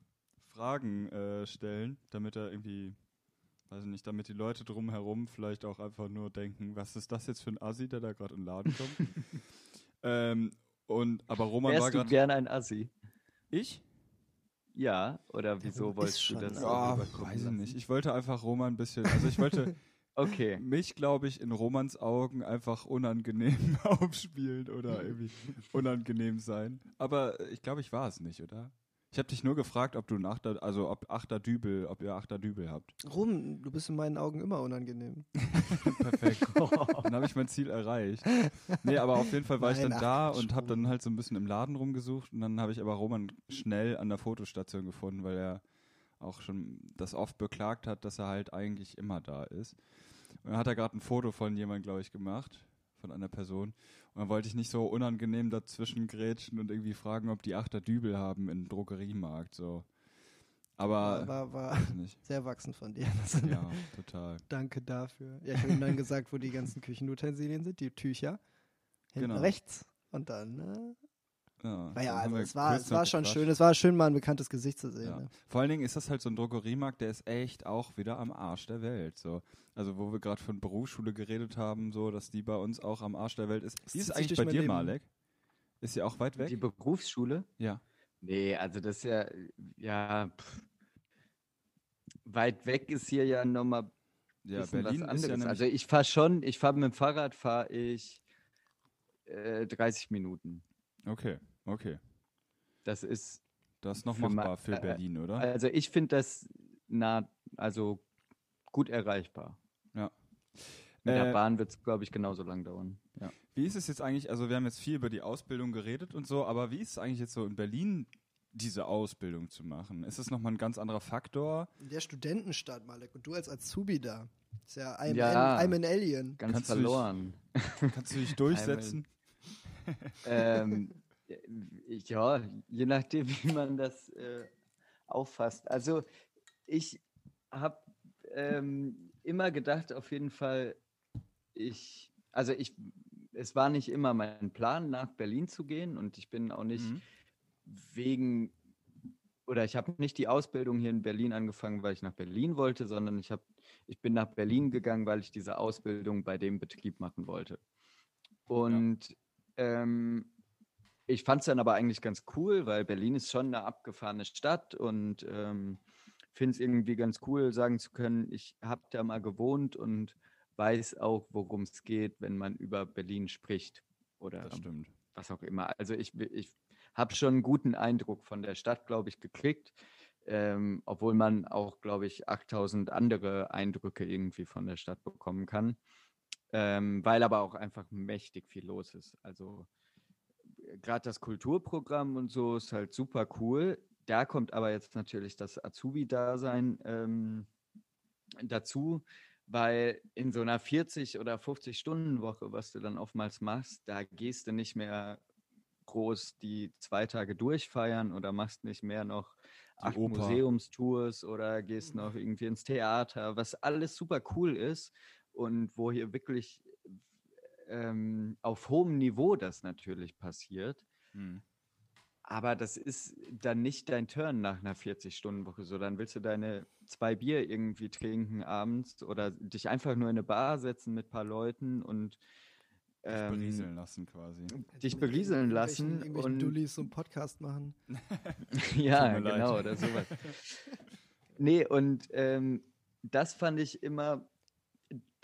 Fragen äh, stellen, damit er irgendwie, weiß ich nicht, damit die Leute drumherum vielleicht auch einfach nur denken, was ist das jetzt für ein Assi, der da gerade in den Laden kommt. ähm, und aber Roman war Wärst du gerade gern ein Assi? ich? Ja, oder wieso wolltest du das? Ja, rüberkommen weiß ich nicht. Ich wollte einfach Roman ein bisschen, also ich wollte Okay. mich, glaube ich, in Romans Augen einfach unangenehm aufspielen oder irgendwie unangenehm sein. Aber ich glaube, ich war es nicht, oder? Ich habe dich nur gefragt, ob du ein Achter, also ob Achter Dübel, ob ihr Achter Dübel habt. Ruben, du bist in meinen Augen immer unangenehm. Perfekt. Dann habe ich mein Ziel erreicht. Nee, aber auf jeden Fall war ich Nein, dann ach, da und habe dann halt so ein bisschen im Laden rumgesucht und dann habe ich aber Roman schnell an der Fotostation gefunden, weil er auch schon das oft beklagt hat, dass er halt eigentlich immer da ist. Und dann hat er gerade ein Foto von jemandem, glaube ich, gemacht, von einer Person. Und dann wollte ich nicht so unangenehm dazwischen grätschen und irgendwie fragen, ob die Achter Dübel haben im Drogeriemarkt. So. Aber war, war sehr wachsend von dir. Ja, total. Danke dafür. Ja, ich habe ihm dann gesagt, wo die ganzen Küchenutensilien sind, die Tücher. Hinten Genau. rechts. Und dann, ne? Ja, Naja, also es war, es war schon gequatscht. schön. Es war schön, mal ein bekanntes Gesicht zu sehen. Ja. Ne? Vor allen Dingen ist das halt so ein Drogeriemarkt, der ist echt auch wieder am Arsch der Welt. So. Also wo wir gerade von Berufsschule geredet haben, so dass die bei uns auch am Arsch der Welt ist. Das Wie ist eigentlich bei dir, Leben. Malek? Ist sie auch weit weg? Die Berufsschule? ja. Nee, also das ist ja, ja, pff. weit weg ist hier ja nochmal Ja, bisschen Berlin was anderes. ist ja also ich fahre schon, ich fahre mit dem Fahrrad, fahre ich äh, 30 Minuten. Okay, okay. Das ist, Das ist noch Für ma- machbar für äh, Berlin, oder? also ich finde das nah, also gut erreichbar. Ja. Mit Äh, der Bahn wird es, glaube ich, genauso lang dauern. Ja. Wie ist es jetzt eigentlich, also wir haben jetzt viel über die Ausbildung geredet und so, aber wie ist es eigentlich jetzt so in Berlin, diese Ausbildung zu machen? Ist es nochmal ein ganz anderer Faktor? In der Studentenstadt, Malek. Und du als Azubi da. Ist ja I'm, Ja. I'm, I'm an Alien. Ganz Kannst du dich- verloren. Kannst du dich durchsetzen? ähm, ja, je nachdem, wie man das äh, auffasst. Also ich habe ähm, immer gedacht, auf jeden Fall, ich, also ich, es war nicht immer mein Plan, nach Berlin zu gehen und ich bin auch nicht Mhm. wegen, oder ich habe nicht die Ausbildung hier in Berlin angefangen, weil ich nach Berlin wollte, sondern ich, hab, ich bin nach Berlin gegangen, weil ich diese Ausbildung bei dem Betrieb machen wollte. Und ähm, ich fand es dann aber eigentlich ganz cool, weil Berlin ist schon eine abgefahrene Stadt und ähm, finde es irgendwie ganz cool, sagen zu können, ich habe da mal gewohnt und weiß auch, worum es geht, wenn man über Berlin spricht oder was auch immer. Also ich, ich habe schon einen guten Eindruck von der Stadt, glaube ich, gekriegt, ähm, obwohl man auch, glaube ich, 8000 andere Eindrücke irgendwie von der Stadt bekommen kann, ähm, weil aber auch einfach mächtig viel los ist. Also gerade das Kulturprogramm und so ist halt super cool. Da kommt aber jetzt natürlich das Azubi-Dasein ähm, dazu, weil in so einer 40 oder 50 Stunden Woche, was du dann oftmals machst, da gehst du nicht mehr groß die zwei Tage durchfeiern oder machst nicht mehr noch acht. Museumstours oder gehst noch irgendwie ins Theater, was alles super cool ist und wo hier wirklich ähm, auf hohem Niveau das natürlich passiert. Mhm. Aber das ist dann nicht dein Turn nach einer 40-Stunden-Woche. So, dann willst du deine zwei Bier irgendwie trinken abends oder dich einfach nur in eine Bar setzen mit ein paar Leuten und Dich ähm, berieseln lassen quasi. dich berieseln lassen. Irgendwelchen Und, Dullis so einen Podcast machen. ja, leid. genau, oder sowas. nee, und ähm, das fand ich immer,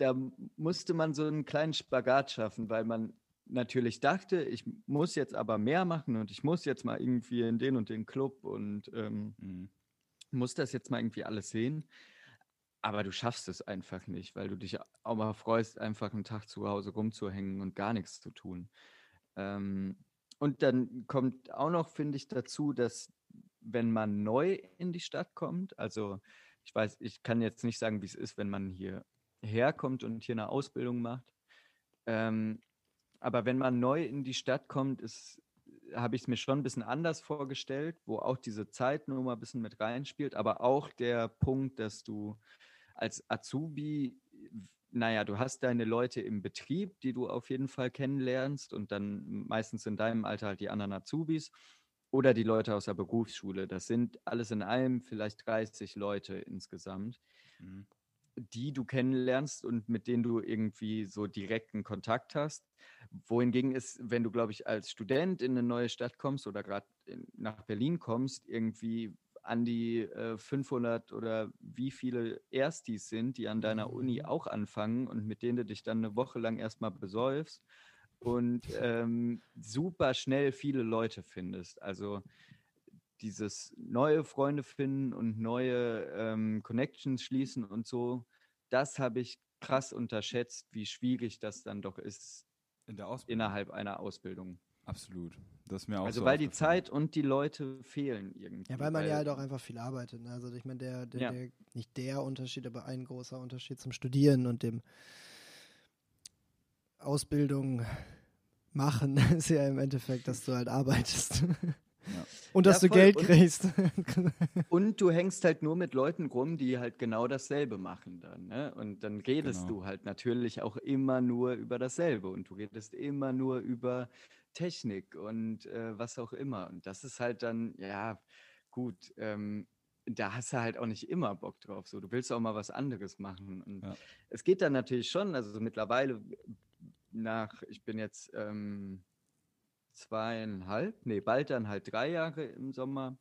da musste man so einen kleinen Spagat schaffen, weil man natürlich dachte, ich muss jetzt aber mehr machen und ich muss jetzt mal irgendwie in den und den Club und ähm, mhm. muss das jetzt mal irgendwie alles sehen. Aber du schaffst es einfach nicht, weil du dich auch mal freust, einfach einen Tag zu Hause rumzuhängen und gar nichts zu tun. Ähm, und dann kommt auch noch, finde ich, dazu, dass wenn man neu in die Stadt kommt, also ich weiß, ich kann jetzt nicht sagen, wie es ist, wenn man hier herkommt und hier eine Ausbildung macht. Ähm, aber wenn man neu in die Stadt kommt, habe ich es mir schon ein bisschen anders vorgestellt, wo auch diese Zeitnummer ein bisschen mit reinspielt, aber auch der Punkt, dass du als Azubi, naja, du hast deine Leute im Betrieb, die du auf jeden Fall kennenlernst und dann meistens in deinem Alter halt die anderen Azubis oder die Leute aus der Berufsschule. Das sind alles in allem vielleicht 30 Leute insgesamt. Mhm die du kennenlernst und mit denen du irgendwie so direkten Kontakt hast. Wohingegen ist, wenn du, glaube ich, als Student in eine neue Stadt kommst oder gerade nach Berlin kommst, irgendwie an die äh, 500 oder wie viele Erstis sind, die an deiner Uni mhm. auch anfangen und mit denen du dich dann eine Woche lang erstmal besäufst und ähm, super schnell viele Leute findest. Also dieses neue Freunde finden und neue ähm, Connections schließen und so, das habe ich krass unterschätzt, wie schwierig das dann doch ist In innerhalb einer Ausbildung. Absolut. Das ist mir auch also so weil die Zeit und die Leute fehlen irgendwie. Ja, weil man weil, ja halt auch einfach viel arbeitet. Ne? Also ich meine, der, der, ja. der, nicht der Unterschied, aber ein großer Unterschied zum Studieren und dem Ausbildung machen ist ja im Endeffekt, dass du halt arbeitest. Und dass ja, du Geld kriegst. Und du hängst halt nur mit Leuten rum, die halt genau dasselbe machen dann. Ne? Und dann redest genau. du halt natürlich auch immer nur über dasselbe und du redest immer nur über Technik und äh, was auch immer. Und das ist halt dann, ja, gut, ähm, da hast du halt auch nicht immer Bock drauf. So, du willst auch mal was anderes machen. Und ja. es geht dann natürlich schon, also mittlerweile nach, ich bin jetzt ähm, zweieinhalb, nee, bald dann halt drei Jahre im Sommer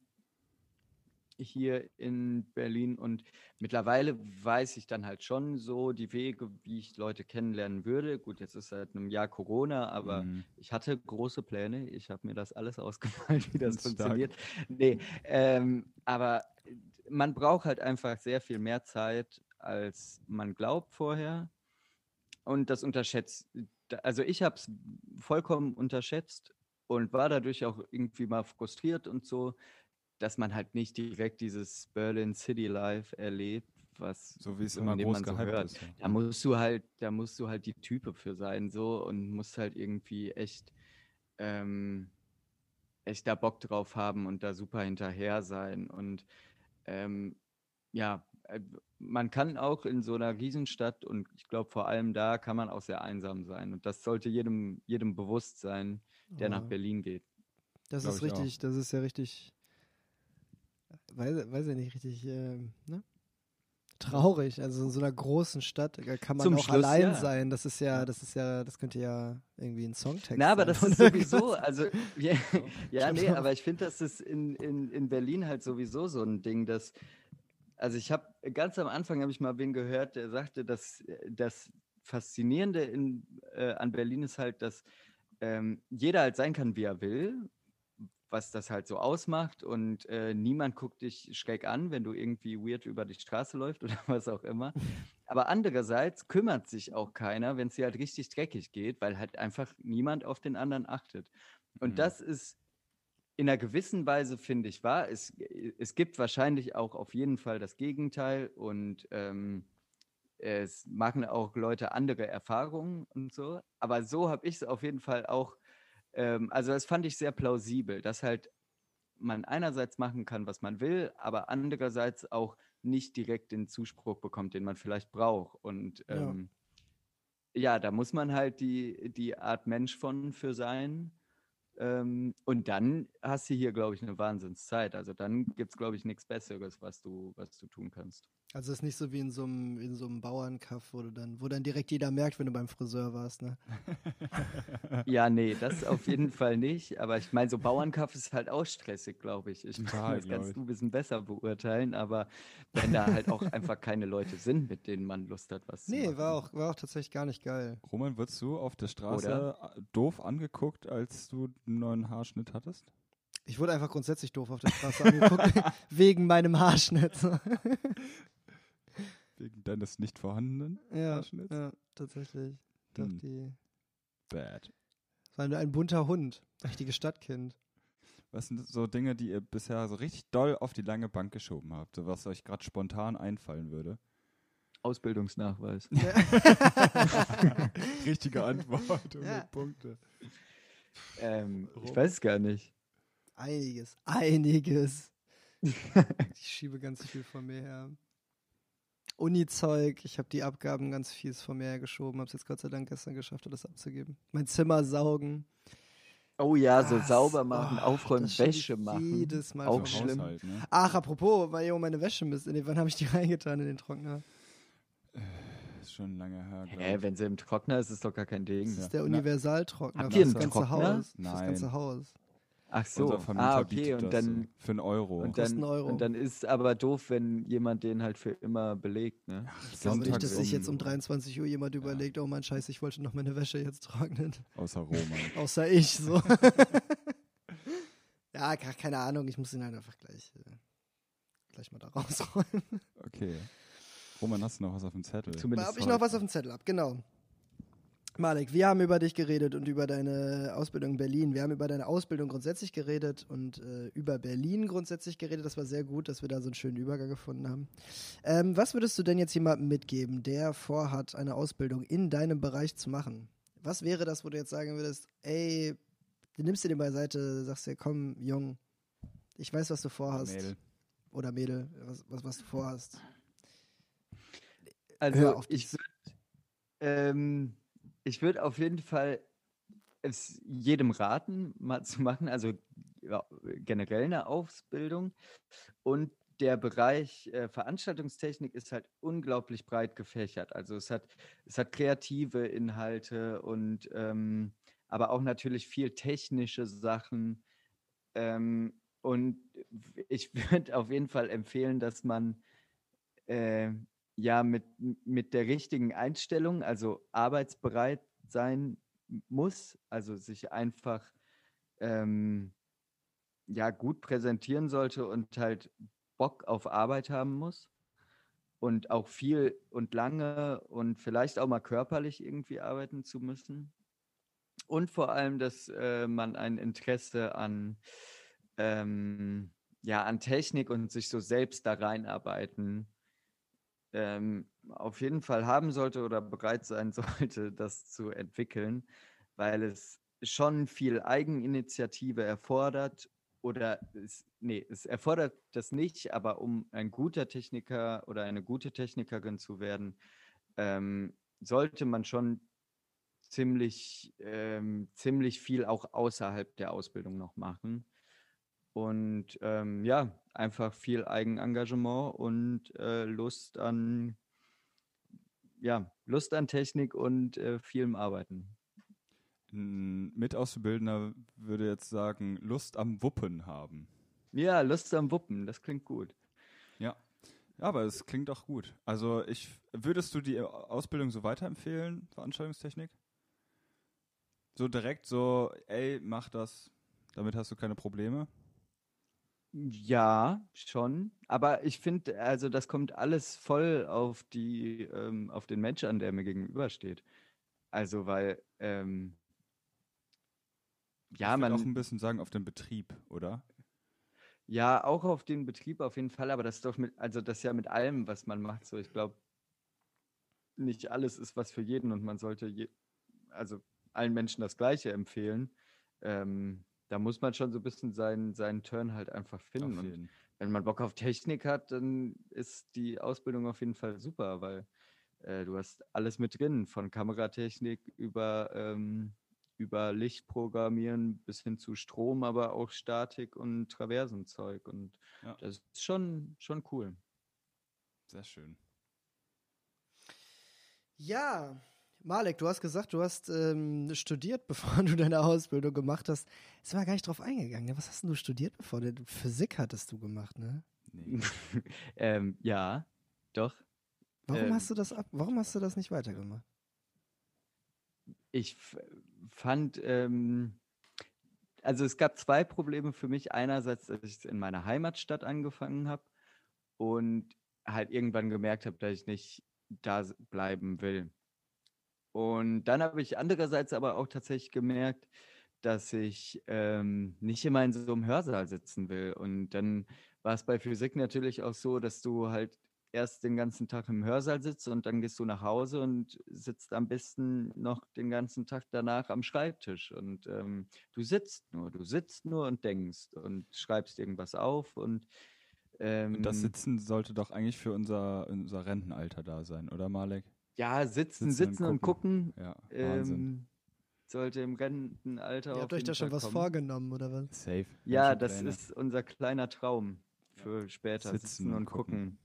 hier in Berlin und mittlerweile weiß ich dann halt schon so die Wege, wie ich Leute kennenlernen würde. Gut, jetzt ist seit einem Jahr Corona, aber mhm. ich hatte große Pläne. Ich habe mir das alles ausgemalt, wie das Stark. funktioniert. Nee, ähm, aber man braucht halt einfach sehr viel mehr Zeit, als man glaubt vorher. Und das unterschätzt, also ich habe es vollkommen unterschätzt und war dadurch auch irgendwie mal frustriert und so, dass man halt nicht direkt dieses Berlin City Life erlebt, was so wie es immer groß so hört. Ist, ja. Da musst du halt, da musst du halt die Type für sein so und musst halt irgendwie echt ähm, echt da Bock drauf haben und da super hinterher sein und ähm, ja, äh, man kann auch in so einer Riesenstadt und ich glaube vor allem da kann man auch sehr einsam sein und das sollte jedem jedem bewusst sein, der nach Berlin geht. Das ist richtig, das ist ja richtig, weiß, weiß ich nicht, richtig, äh, ne? Traurig. Also in so einer großen Stadt kann man Zum auch Schluss, allein ja. sein. Das ist ja, das ist ja, das könnte ja irgendwie ein Songtext Na, aber das ist sowieso, also ja, ja nee, aber ich finde, das ist in, in, in Berlin halt sowieso so ein Ding, dass also ich habe ganz am Anfang habe ich mal wen gehört, der sagte, dass das Faszinierende in, äh, an Berlin ist halt, dass ähm, jeder halt sein kann, wie er will, was das halt so ausmacht und äh, niemand guckt dich schräg an, wenn du irgendwie weird über die Straße läufst oder was auch immer. Aber andererseits kümmert sich auch keiner, wenn es dir halt richtig dreckig geht, weil halt einfach niemand auf den anderen achtet. Und mhm. das ist in einer gewissen Weise, finde ich, wahr. Es, es gibt wahrscheinlich auch auf jeden Fall das Gegenteil und ähm, es machen auch Leute andere Erfahrungen und so. Aber so habe ich es auf jeden Fall auch, ähm, also das fand ich sehr plausibel, dass halt man einerseits machen kann, was man will, aber andererseits auch nicht direkt den Zuspruch bekommt, den man vielleicht braucht. Und ähm, ja. ja. da muss man halt die, die Art Mensch von für sein. Ähm, und dann hast du hier, glaube ich, eine Wahnsinnszeit. Also dann gibt es, glaube ich, nichts Besseres, was du, was du tun kannst. Also es ist nicht so wie in so einem, in so einem Bauernkaff, wo du dann, wo dann direkt jeder merkt, wenn du beim Friseur warst, ne? ja, nee, das auf jeden Fall nicht. Aber ich meine, so Bauernkaff ist halt auch stressig, glaube ich. Ich meine, das kannst ich. du ein bisschen besser beurteilen, aber wenn da halt auch einfach keine Leute sind, mit denen man Lust hat, was nee, zu. Nee, war auch, war auch tatsächlich gar nicht geil. Roman, wurdest du auf der Straße Oder? doof angeguckt, als du einen neuen Haarschnitt hattest? Ich wurde einfach grundsätzlich doof auf der Straße angeguckt, wegen meinem Haarschnitt. Wegen deines nicht vorhandenen ja, Haarschnitts? Ja, tatsächlich. Doch hm. die. Bad. War nur ein bunter Hund. Richtiges Stadtkind. Was sind so Dinge, die ihr bisher so richtig doll auf die lange Bank geschoben habt, so was euch gerade spontan einfallen würde? Ausbildungsnachweis. Ja. Richtige Antwort, ja. Punkte. Ähm, ich weiß es gar nicht. Einiges, einiges. ich schiebe ganz viel von mir her. Uni-Zeug, ich habe die Abgaben ganz fies von mir geschoben, habe es jetzt Gott sei Dank gestern geschafft, das abzugeben. Mein Zimmer saugen. Oh ja, so das, sauber machen, oh, aufräumen, Wäsche machen. Jedes Mal auch schlimm. Haushalt, ne? Ach, apropos, weil meine Wäsche ist. Nee, wann habe ich die reingetan in den Trockner? Äh, ist schon lange her. Hä, wenn sie im Trockner ist, ist doch gar kein Ding. Das ist der Universaltrockner. Habt ihr einen Trockner? Haus, Nein. Das ganze Haus. Ach so, ah, okay, und dann so für einen Euro. Und dann, Euro. und dann ist aber doof, wenn jemand den halt für immer belegt, ne? Ach, ich glaube nicht, dass sich jetzt um 23 Uhr jemand ja. überlegt, oh mein Scheiß, ich wollte noch meine Wäsche jetzt trocknen. Außer Roman. Außer ich, so. ja, keine Ahnung, ich muss ihn halt einfach gleich, äh, gleich mal da rausräumen. Okay. Roman, hast du noch was auf dem Zettel? Zumindest habe ich noch was auf dem Zettel ab, genau. Malek, wir haben über dich geredet und über deine Ausbildung in Berlin. Wir haben über deine Ausbildung grundsätzlich geredet und äh, über Berlin grundsätzlich geredet. Das war sehr gut, dass wir da so einen schönen Übergang gefunden haben. Ähm, was würdest du denn jetzt jemandem mitgeben, der vorhat, eine Ausbildung in deinem Bereich zu machen? Was wäre das, wo du jetzt sagen würdest, ey, du nimmst dir den beiseite, sagst dir, komm, Jung, ich weiß, was du vorhast. Mädel. Oder Mädel, was, was, was du vorhast. Also, ich würde. Ähm ich würde auf jeden Fall es jedem raten, mal zu machen, also ja, generell eine Ausbildung. Und der Bereich äh, Veranstaltungstechnik ist halt unglaublich breit gefächert. Also es hat, es hat kreative Inhalte und ähm, aber auch natürlich viel technische Sachen. Ähm, und ich würde auf jeden Fall empfehlen, dass man äh, ja mit, mit der richtigen Einstellung, also arbeitsbereit sein muss, also sich einfach ähm, ja gut präsentieren sollte und halt Bock auf Arbeit haben muss und auch viel und lange und vielleicht auch mal körperlich irgendwie arbeiten zu müssen. Und vor allem, dass äh, man ein Interesse an, ähm, ja, an Technik und sich so selbst da reinarbeiten ähm, auf jeden Fall haben sollte oder bereit sein sollte, das zu entwickeln, weil es schon viel Eigeninitiative erfordert oder es, nee, es erfordert das nicht, aber um ein guter Techniker oder eine gute Technikerin zu werden, ähm, sollte man schon ziemlich, ähm, ziemlich viel auch außerhalb der Ausbildung noch machen. Und ähm, ja, einfach viel Eigenengagement und äh, Lust an, ja, Lust an Technik und äh, vielem Arbeiten. Ein Mitauszubildender würde jetzt sagen, Lust am Wuppen haben. Ja, Lust am Wuppen, das klingt gut. Ja. Ja, aber es klingt auch gut. Also ich würdest du die Ausbildung so weiterempfehlen, Veranstaltungstechnik? So direkt so, ey, mach das, damit hast du keine Probleme? Ja, schon. Aber ich finde, also das kommt alles voll auf die, ähm, auf den Mensch an, der mir gegenübersteht. Also, weil, ähm, ja, ich man. auch ein bisschen sagen, auf den Betrieb, oder? Ja, auch auf den Betrieb auf jeden Fall, aber das ist doch mit, also das ist ja mit allem, was man macht. So, ich glaube, nicht alles ist was für jeden und man sollte je, also allen Menschen das Gleiche empfehlen. Ähm, da muss man schon so ein bisschen seinen, seinen Turn halt einfach finden. Und wenn man Bock auf Technik hat, dann ist die Ausbildung auf jeden Fall super, weil äh, du hast alles mit drin, von Kameratechnik über, ähm, über Licht programmieren bis hin zu Strom, aber auch Statik und Traversenzeug. Und Ja. das ist schon, schon cool. Sehr schön. Ja, Malek, du hast gesagt, du hast ähm, studiert, bevor du deine Ausbildung gemacht hast. Sind wir gar nicht drauf eingegangen. Ne? Was hast denn du studiert, bevor du Physik hattest du gemacht, ne? Nee. ähm, ja, doch. Warum Ähm, hast du das ab? Warum hast du das nicht weitergemacht? Ich fand, ähm, also es gab zwei Probleme für mich. Einerseits, dass ich in meiner Heimatstadt angefangen habe und halt irgendwann gemerkt habe, dass ich nicht da bleiben will. Und dann habe ich andererseits aber auch tatsächlich gemerkt, dass ich ähm, nicht immer in so einem Hörsaal sitzen will. Und dann war es bei Physik natürlich auch so, dass du halt erst den ganzen Tag im Hörsaal sitzt und dann gehst du nach Hause und sitzt am besten noch den ganzen Tag danach am Schreibtisch. Und ähm, du sitzt nur, du sitzt nur und denkst und schreibst irgendwas auf und ähm, das Sitzen sollte doch eigentlich für unser, unser Rentenalter da sein, oder Malek? Ja, sitzen, Sitzen und sitzen und gucken, Ja, ähm, sollte im Rentenalter Ihr auf habt euch da schon was kommen. vorgenommen, oder was? Safe. Ja, das Pläne. ist unser kleiner Traum für später. Sitzen Sitzen, und gucken. gucken.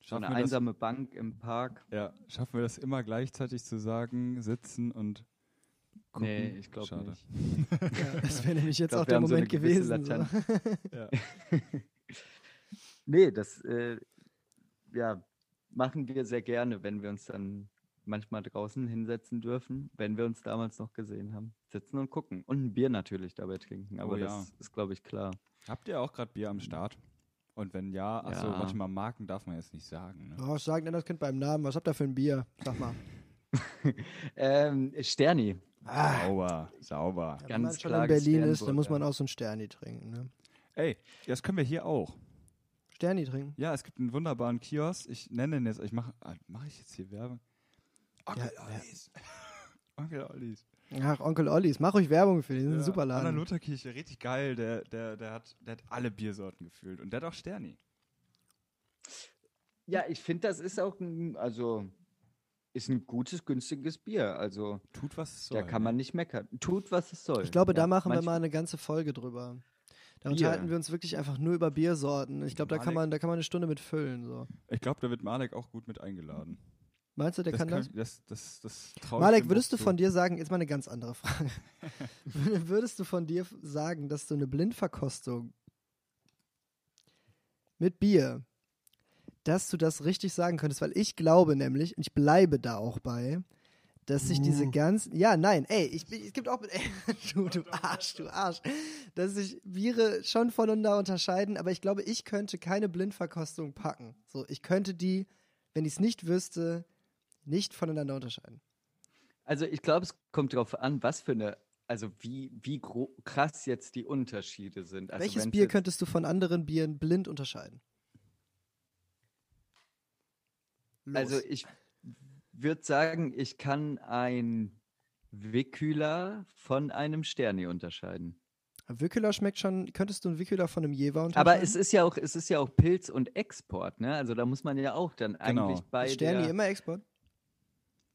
So Schaffen eine wir das- einsame Bank im Park. Ja, schaffen wir das immer gleichzeitig zu sagen, sitzen und gucken? Nee, ich glaube nicht. Ja, das wäre nämlich jetzt glaub, auch der so Moment gewisse gewesen. So. Ja. Nee, das äh, ja, machen wir sehr gerne, wenn wir uns dann manchmal draußen hinsetzen dürfen, wenn wir uns damals noch gesehen haben. Sitzen und gucken. Und ein Bier natürlich dabei trinken, aber Oh ja. das ist, glaube ich, klar. Habt ihr auch gerade Bier am Start? Und wenn ja, achso, Ja. manchmal Marken darf man jetzt nicht sagen. Ne? Oh, sag nenn das Kind beim Namen. Was habt ihr für ein Bier? Sag mal. Ähm, Sterni. Ah, Sauber, sauber. wenn man ganz schon in Berlin ist, dann muss man auch so ein Sterni trinken. Ne? Ey, das können wir hier auch. Sterni trinken. Ja, es gibt einen wunderbaren Kiosk. Ich nenne den jetzt, ich mache mach ich jetzt hier Werbung? Onkel Ja, Ollis. Onkel Ollis. Ach, Onkel Ollis, mach ruhig Werbung für den. Das ist ein Ja, super An der Laden. Lutherkirche, richtig geil. Der, der, der, hat, der hat alle Biersorten gefühlt. Und der hat auch Sterni. Ja, ich finde, das ist auch ein, also ist ein gutes, günstiges Bier. Also Tut, was es soll. da kann man nicht meckern. Tut, was es soll. Ich glaube, da Ja, machen wir mal eine ganze Folge drüber. Da Bier. unterhalten wir uns wirklich einfach nur über Biersorten. Ich glaube, da kann man, da kann man eine Stunde mit füllen. So. Ich glaube, da wird Malek auch gut mit eingeladen. Meinst du, der kann das? Das, das, das trau ich Malek, würdest du von dir sagen, jetzt mal eine ganz andere Frage. würdest du von dir sagen, dass du eine Blindverkostung mit Bier, dass du das richtig sagen könntest? Weil ich glaube nämlich, und ich bleibe da auch bei, dass sich diese Uh. ganzen, ja, nein, ey, ich, bin- es gibt auch, ey, du, du Arsch, du Arsch, dass sich Biere schon voneinander unterscheiden, aber ich glaube, ich könnte keine Blindverkostung packen. So, ich könnte die, wenn ich es nicht wüsste, nicht voneinander unterscheiden. Also ich glaube, es kommt darauf an, was für eine, also wie, wie krass jetzt die Unterschiede sind. Also Welches Bier könntest du von anderen Bieren blind unterscheiden? Los. Also ich würde sagen, ich kann ein Wickyla von einem Sterni unterscheiden. Wickeler schmeckt schon, könntest du einen Wickeler von einem Jever unterscheiden? Aber es ist ja auch, es ist ja auch Pilz und Export, ne? Also da muss man ja auch dann Genau. eigentlich bei Ist Sterni der, immer Export?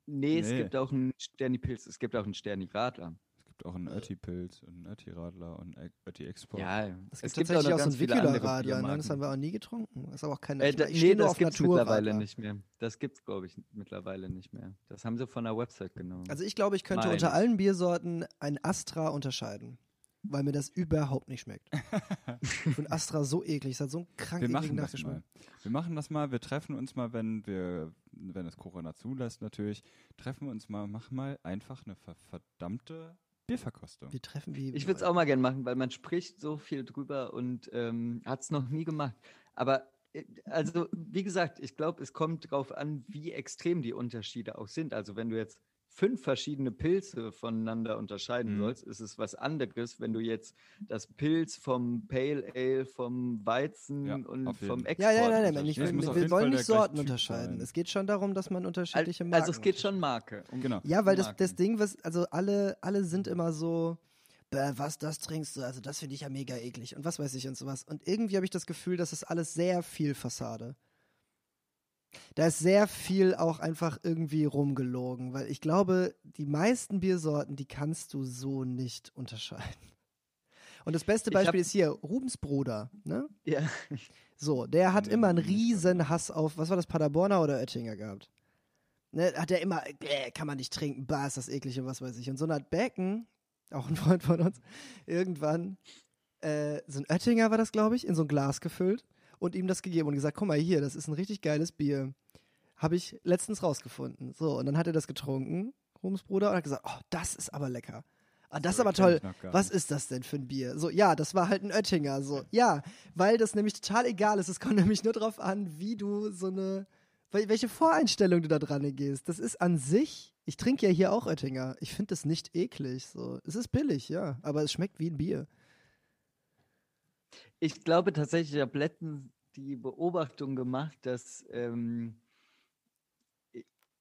Nee, es Nee. gibt auch einen Sterni Pilz, es gibt auch einen Sterni Radler. Es gibt auch einen Ötti-Pilz und einen Ötti-Radler und einen Ötti-Export. Ja, Es es gibt gibt auch tatsächlich noch auch so einen Wickeler-Radler, ne? das haben wir auch nie getrunken. Das ist aber auch keine, Äh, ich da, ich nee, das auf gibt's mittlerweile nicht mehr. Das gibt's, glaube ich, mittlerweile nicht mehr. Das haben sie von der Website genommen. Also ich glaube, ich könnte Meine unter allen Biersorten ein Astra unterscheiden. Weil mir das überhaupt nicht schmeckt. ich finde Astra so eklig, es hat so einen krank Wir machen das mal. Wir machen das mal. Wir treffen uns mal, wenn wir, wenn es Corona zulässt natürlich, treffen wir uns mal, machen mal einfach eine ver verdammte Bierverkostung. Wir treffen wie. Ich würde es auch mal gerne machen, weil man spricht so viel drüber und ähm, hat es noch nie gemacht. Aber äh, also, wie gesagt, ich glaube, es kommt darauf an, wie extrem die Unterschiede auch sind. Also, wenn du jetzt fünf verschiedene Pilze voneinander unterscheiden Mhm. sollst, ist es was anderes, wenn du jetzt das Pilz vom Pale Ale, vom Weizen Ja, und vom. Export Ja, ja, nein, nein, nein. Ich will, wir wollen nicht Sorten unterscheiden. sein. Es geht schon darum, dass man unterschiedliche Marken Also, es geht schon Marke. um Genau. Ja, weil das, das. Ding, was, also alle, alle sind immer so, "Bäh, was, das trinkst du, also das finde ich ja mega eklig und was weiß ich und sowas. Und irgendwie habe ich das Gefühl, das ist alles sehr viel Fassade. Da ist sehr viel auch einfach irgendwie rumgelogen, weil ich glaube, die meisten Biersorten, die kannst du so nicht unterscheiden. Und das beste Beispiel ist hier Rubens Bruder, ne? Ja. So, der hat immer einen riesen Hass auf, was war das, Paderborner oder Oettinger gehabt? Ne, hat er immer, äh, kann man nicht trinken, bah, ist das eklig und was weiß ich. Und so hat Becken, auch ein Freund von uns, irgendwann äh, so ein Oettinger war das, glaube ich, in so ein Glas gefüllt und ihm das gegeben und gesagt, guck mal hier, das ist ein richtig geiles Bier. Habe ich letztens rausgefunden. So, und dann hat er das getrunken, Rubens Bruder, und hat gesagt, oh, das ist aber lecker. Ah, das ist aber toll. Was ist das denn für ein Bier? So, ja, das war halt ein Oettinger. So, ja, weil das nämlich total egal ist. Es kommt nämlich nur drauf an, wie du so eine, wel- welche Voreinstellung du da dran gehst. Das ist an sich, ich trinke ja hier auch Oettinger. Ich finde das nicht eklig. So, es ist billig, ja, aber es schmeckt wie ein Bier. Ich glaube tatsächlich, ich habe letztens die Beobachtung gemacht, dass ähm,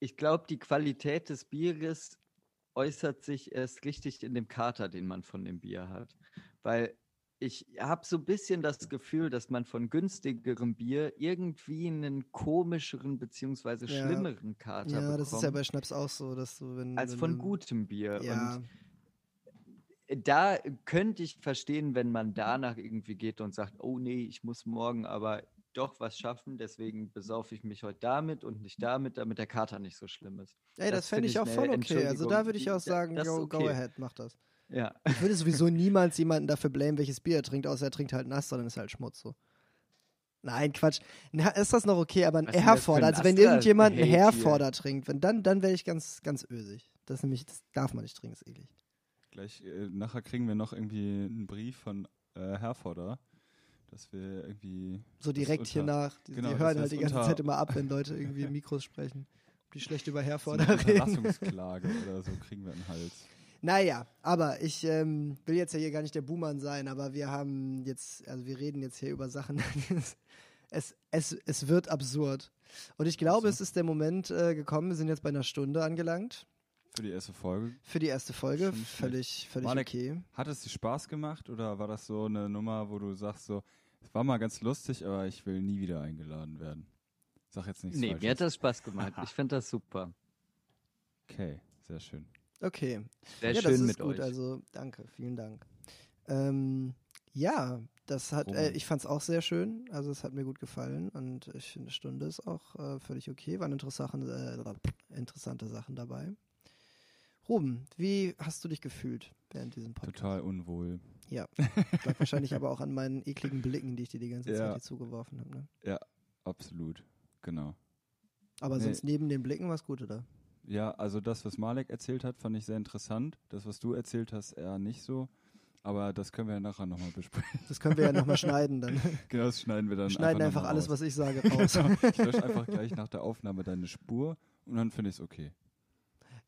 ich- glaube, die Qualität des Bieres äußert sich erst richtig in dem Kater, den man von dem Bier hat. Weil ich habe so ein bisschen das Gefühl, dass man von günstigerem Bier irgendwie einen komischeren beziehungsweise Ja. schlimmeren Kater Ja, bekommt, das ist ja bei Schnaps auch so, dass du, wenn. als wenn von gutem Bier. Ja, Und da könnte ich verstehen, wenn man danach irgendwie geht und sagt, oh nee, ich muss morgen aber doch was schaffen, deswegen besaufe ich mich heute damit und nicht damit, damit der Kater nicht so schlimm ist. ey, das, das fände ich auch voll okay. Also da würde ich auch sagen, yo, go okay. ahead, mach das. Ja. Ich würde sowieso niemals jemanden dafür blamen, welches Bier er trinkt, außer er trinkt halt nass, sondern ist halt Schmutz so. Nein, Quatsch. Na, ist das noch okay, aber ein Herforder, ein also wenn irgendjemand einen hier? Herforder trinkt, wenn, dann, dann wäre ich ganz, ganz ösig. Das nämlich, das darf man nicht trinken, ist eklig. Gleich, äh, nachher kriegen wir noch irgendwie einen Brief von äh, Herforder, dass wir irgendwie. So direkt hier unter- nach. Die, genau, die hören halt die ganze Zeit immer ab, wenn Leute irgendwie Mikros sprechen. Die schlecht über so Herforder eine reden. Unterlassungsklage oder so kriegen wir einen Hals. Naja, aber ich ähm, will jetzt ja hier gar nicht der Buhmann sein, aber wir haben jetzt, also wir reden jetzt hier über Sachen. es, es, es wird absurd. Und ich glaube, so. es ist der Moment äh, gekommen, wir sind jetzt bei einer Stunde angelangt Für die erste Folge. für die erste Folge. Schon. Völlig, völlig Malek, okay. Hat es dir Spaß gemacht oder war das so eine Nummer, wo du sagst, so, es war mal ganz lustig, aber ich will nie wieder eingeladen werden? Sag jetzt nichts Nee, Falsches. mir hat das Spaß gemacht. Ich finde das super. Okay, sehr schön. Okay. Sehr ja, schön das ist mit gut, euch. also danke, vielen Dank. Ähm, ja, das hat, äh, ich fand es auch sehr schön, also es hat mir gut gefallen und ich finde, eine Stunde ist auch äh, völlig okay, waren interessante, äh, interessante Sachen dabei. Ruben, wie hast du dich gefühlt während diesem Podcast? Total unwohl. Ja, lag wahrscheinlich aber auch an meinen ekligen Blicken, die ich dir die ganze Ja. Zeit hier zugeworfen habe. Ne? Absolut. Genau. Aber Nee. sonst neben den Blicken war es gut, oder? Ja, also das, was Malek erzählt hat, fand ich sehr interessant. Das, was du erzählt hast, eher nicht so. Aber das können wir ja nachher nochmal besprechen. Das können wir ja nochmal schneiden dann. Genau, das schneiden wir dann Schneiden einfach, einfach alles, raus. was ich sage, raus. Genau. Ich lösche einfach gleich nach der Aufnahme deine Spur und dann finde ich es okay.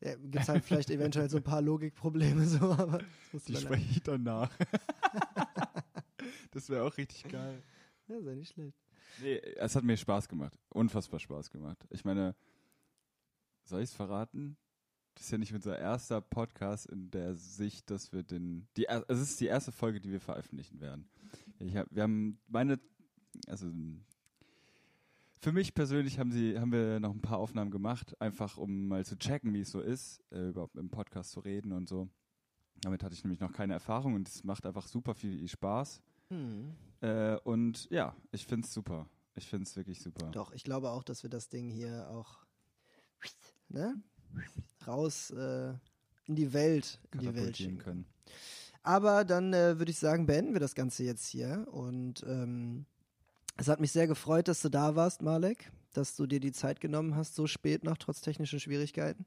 Ja, Gibt es halt vielleicht eventuell so ein paar Logikprobleme, so, aber Die spreche ich dann nach. das wäre auch richtig geil. Ja, sei nicht schlecht. Nee, es hat mir Spaß gemacht. Unfassbar Spaß gemacht. Ich meine, soll ich es verraten? Das ist ja nicht unser erster Podcast in der Sicht, dass wir den. Die, es ist die erste Folge, die wir veröffentlichen werden. Ich hab, wir haben meine. Also. Für mich persönlich haben, sie, haben wir noch ein paar Aufnahmen gemacht, einfach um mal zu checken, wie es so ist, äh, überhaupt im Podcast zu reden und so. Damit hatte ich nämlich noch keine Erfahrung und es macht einfach super viel Spaß. Hm. Äh, und ja, ich finde es super. Ich finde es wirklich super. Doch, ich glaube auch, dass wir das Ding hier auch ne? raus äh, in die Welt, in die Welt schicken können. Aber dann äh, würde ich sagen, beenden wir das Ganze jetzt hier. Und ähm, es hat mich sehr gefreut, dass du da warst, Malek, dass du dir die Zeit genommen hast, so spät noch, trotz technischer Schwierigkeiten.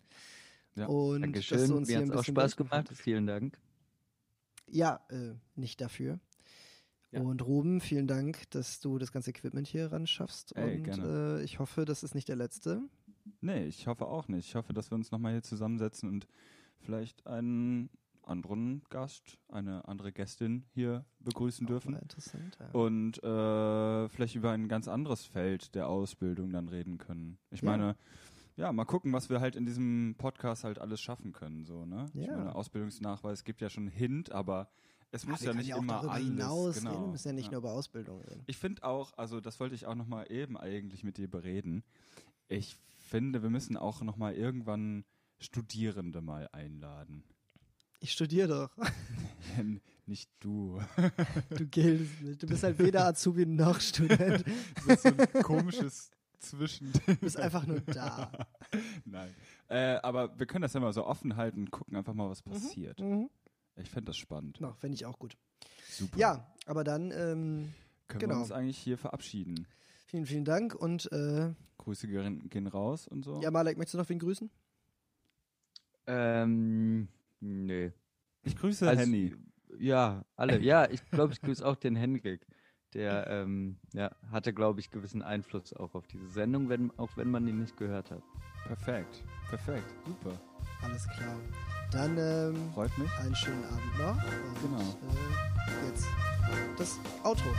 Ja, und dass Dankeschön. du uns Mir hier auch bisschen Spaß gemacht. Vielen Dank. Ja, äh, nicht dafür. Ja. Und Ruben, vielen Dank, dass du das ganze Equipment hier ran schaffst. Ey, und. Äh, ich hoffe, das ist nicht der letzte. Nee, ich hoffe auch nicht. Ich hoffe, dass wir uns nochmal hier zusammensetzen und vielleicht einen anderen Gast, eine andere Gästin hier begrüßen Auch dürfen. interessant. Ja. Und äh, vielleicht über ein ganz anderes Feld der Ausbildung dann reden können. Ich Ja. meine, ja, mal gucken, was wir halt in diesem Podcast halt alles schaffen können. So, ne? Ich Ja. meine, Ausbildungsnachweis gibt ja schon Hint, aber es Ja, muss ja können nicht ja immer darüber alles. hinaus genau. reden. Wir müssen ja nicht Ja. nur über Ausbildung reden. Ich finde auch, also das wollte ich auch nochmal eben eigentlich mit dir bereden. Ich finde, wir müssen auch noch mal irgendwann Studierende mal einladen. Ich studiere doch. Nicht du. Du giltst nicht. Du bist halt weder Azubi noch Student. Das ist so ein komisches Zwischending. Du bist einfach nur da. Nein. Äh, aber wir können das ja mal so offen halten, gucken einfach mal, was passiert. Mhm. Ich fände das spannend. No, fände ich auch gut. Super. Ja, aber dann ähm, Können genau. wir uns eigentlich hier verabschieden? vielen, vielen Dank und äh, Grüße gehen, gehen raus und so. ja, Malek, möchtest du noch wen grüßen? Ähm, nee. Ich grüße Also, Henny. Ja, alle. Ja, ich glaube, ich grüße auch den Henrik. Der ähm, ja, hatte, glaube ich, gewissen Einfluss auch auf diese Sendung, wenn, auch wenn man ihn nicht gehört hat. Perfekt. Perfekt. Super. Alles klar. Dann ähm, Freut mich. einen schönen Abend noch. Und, Genau. Äh, jetzt das Outro.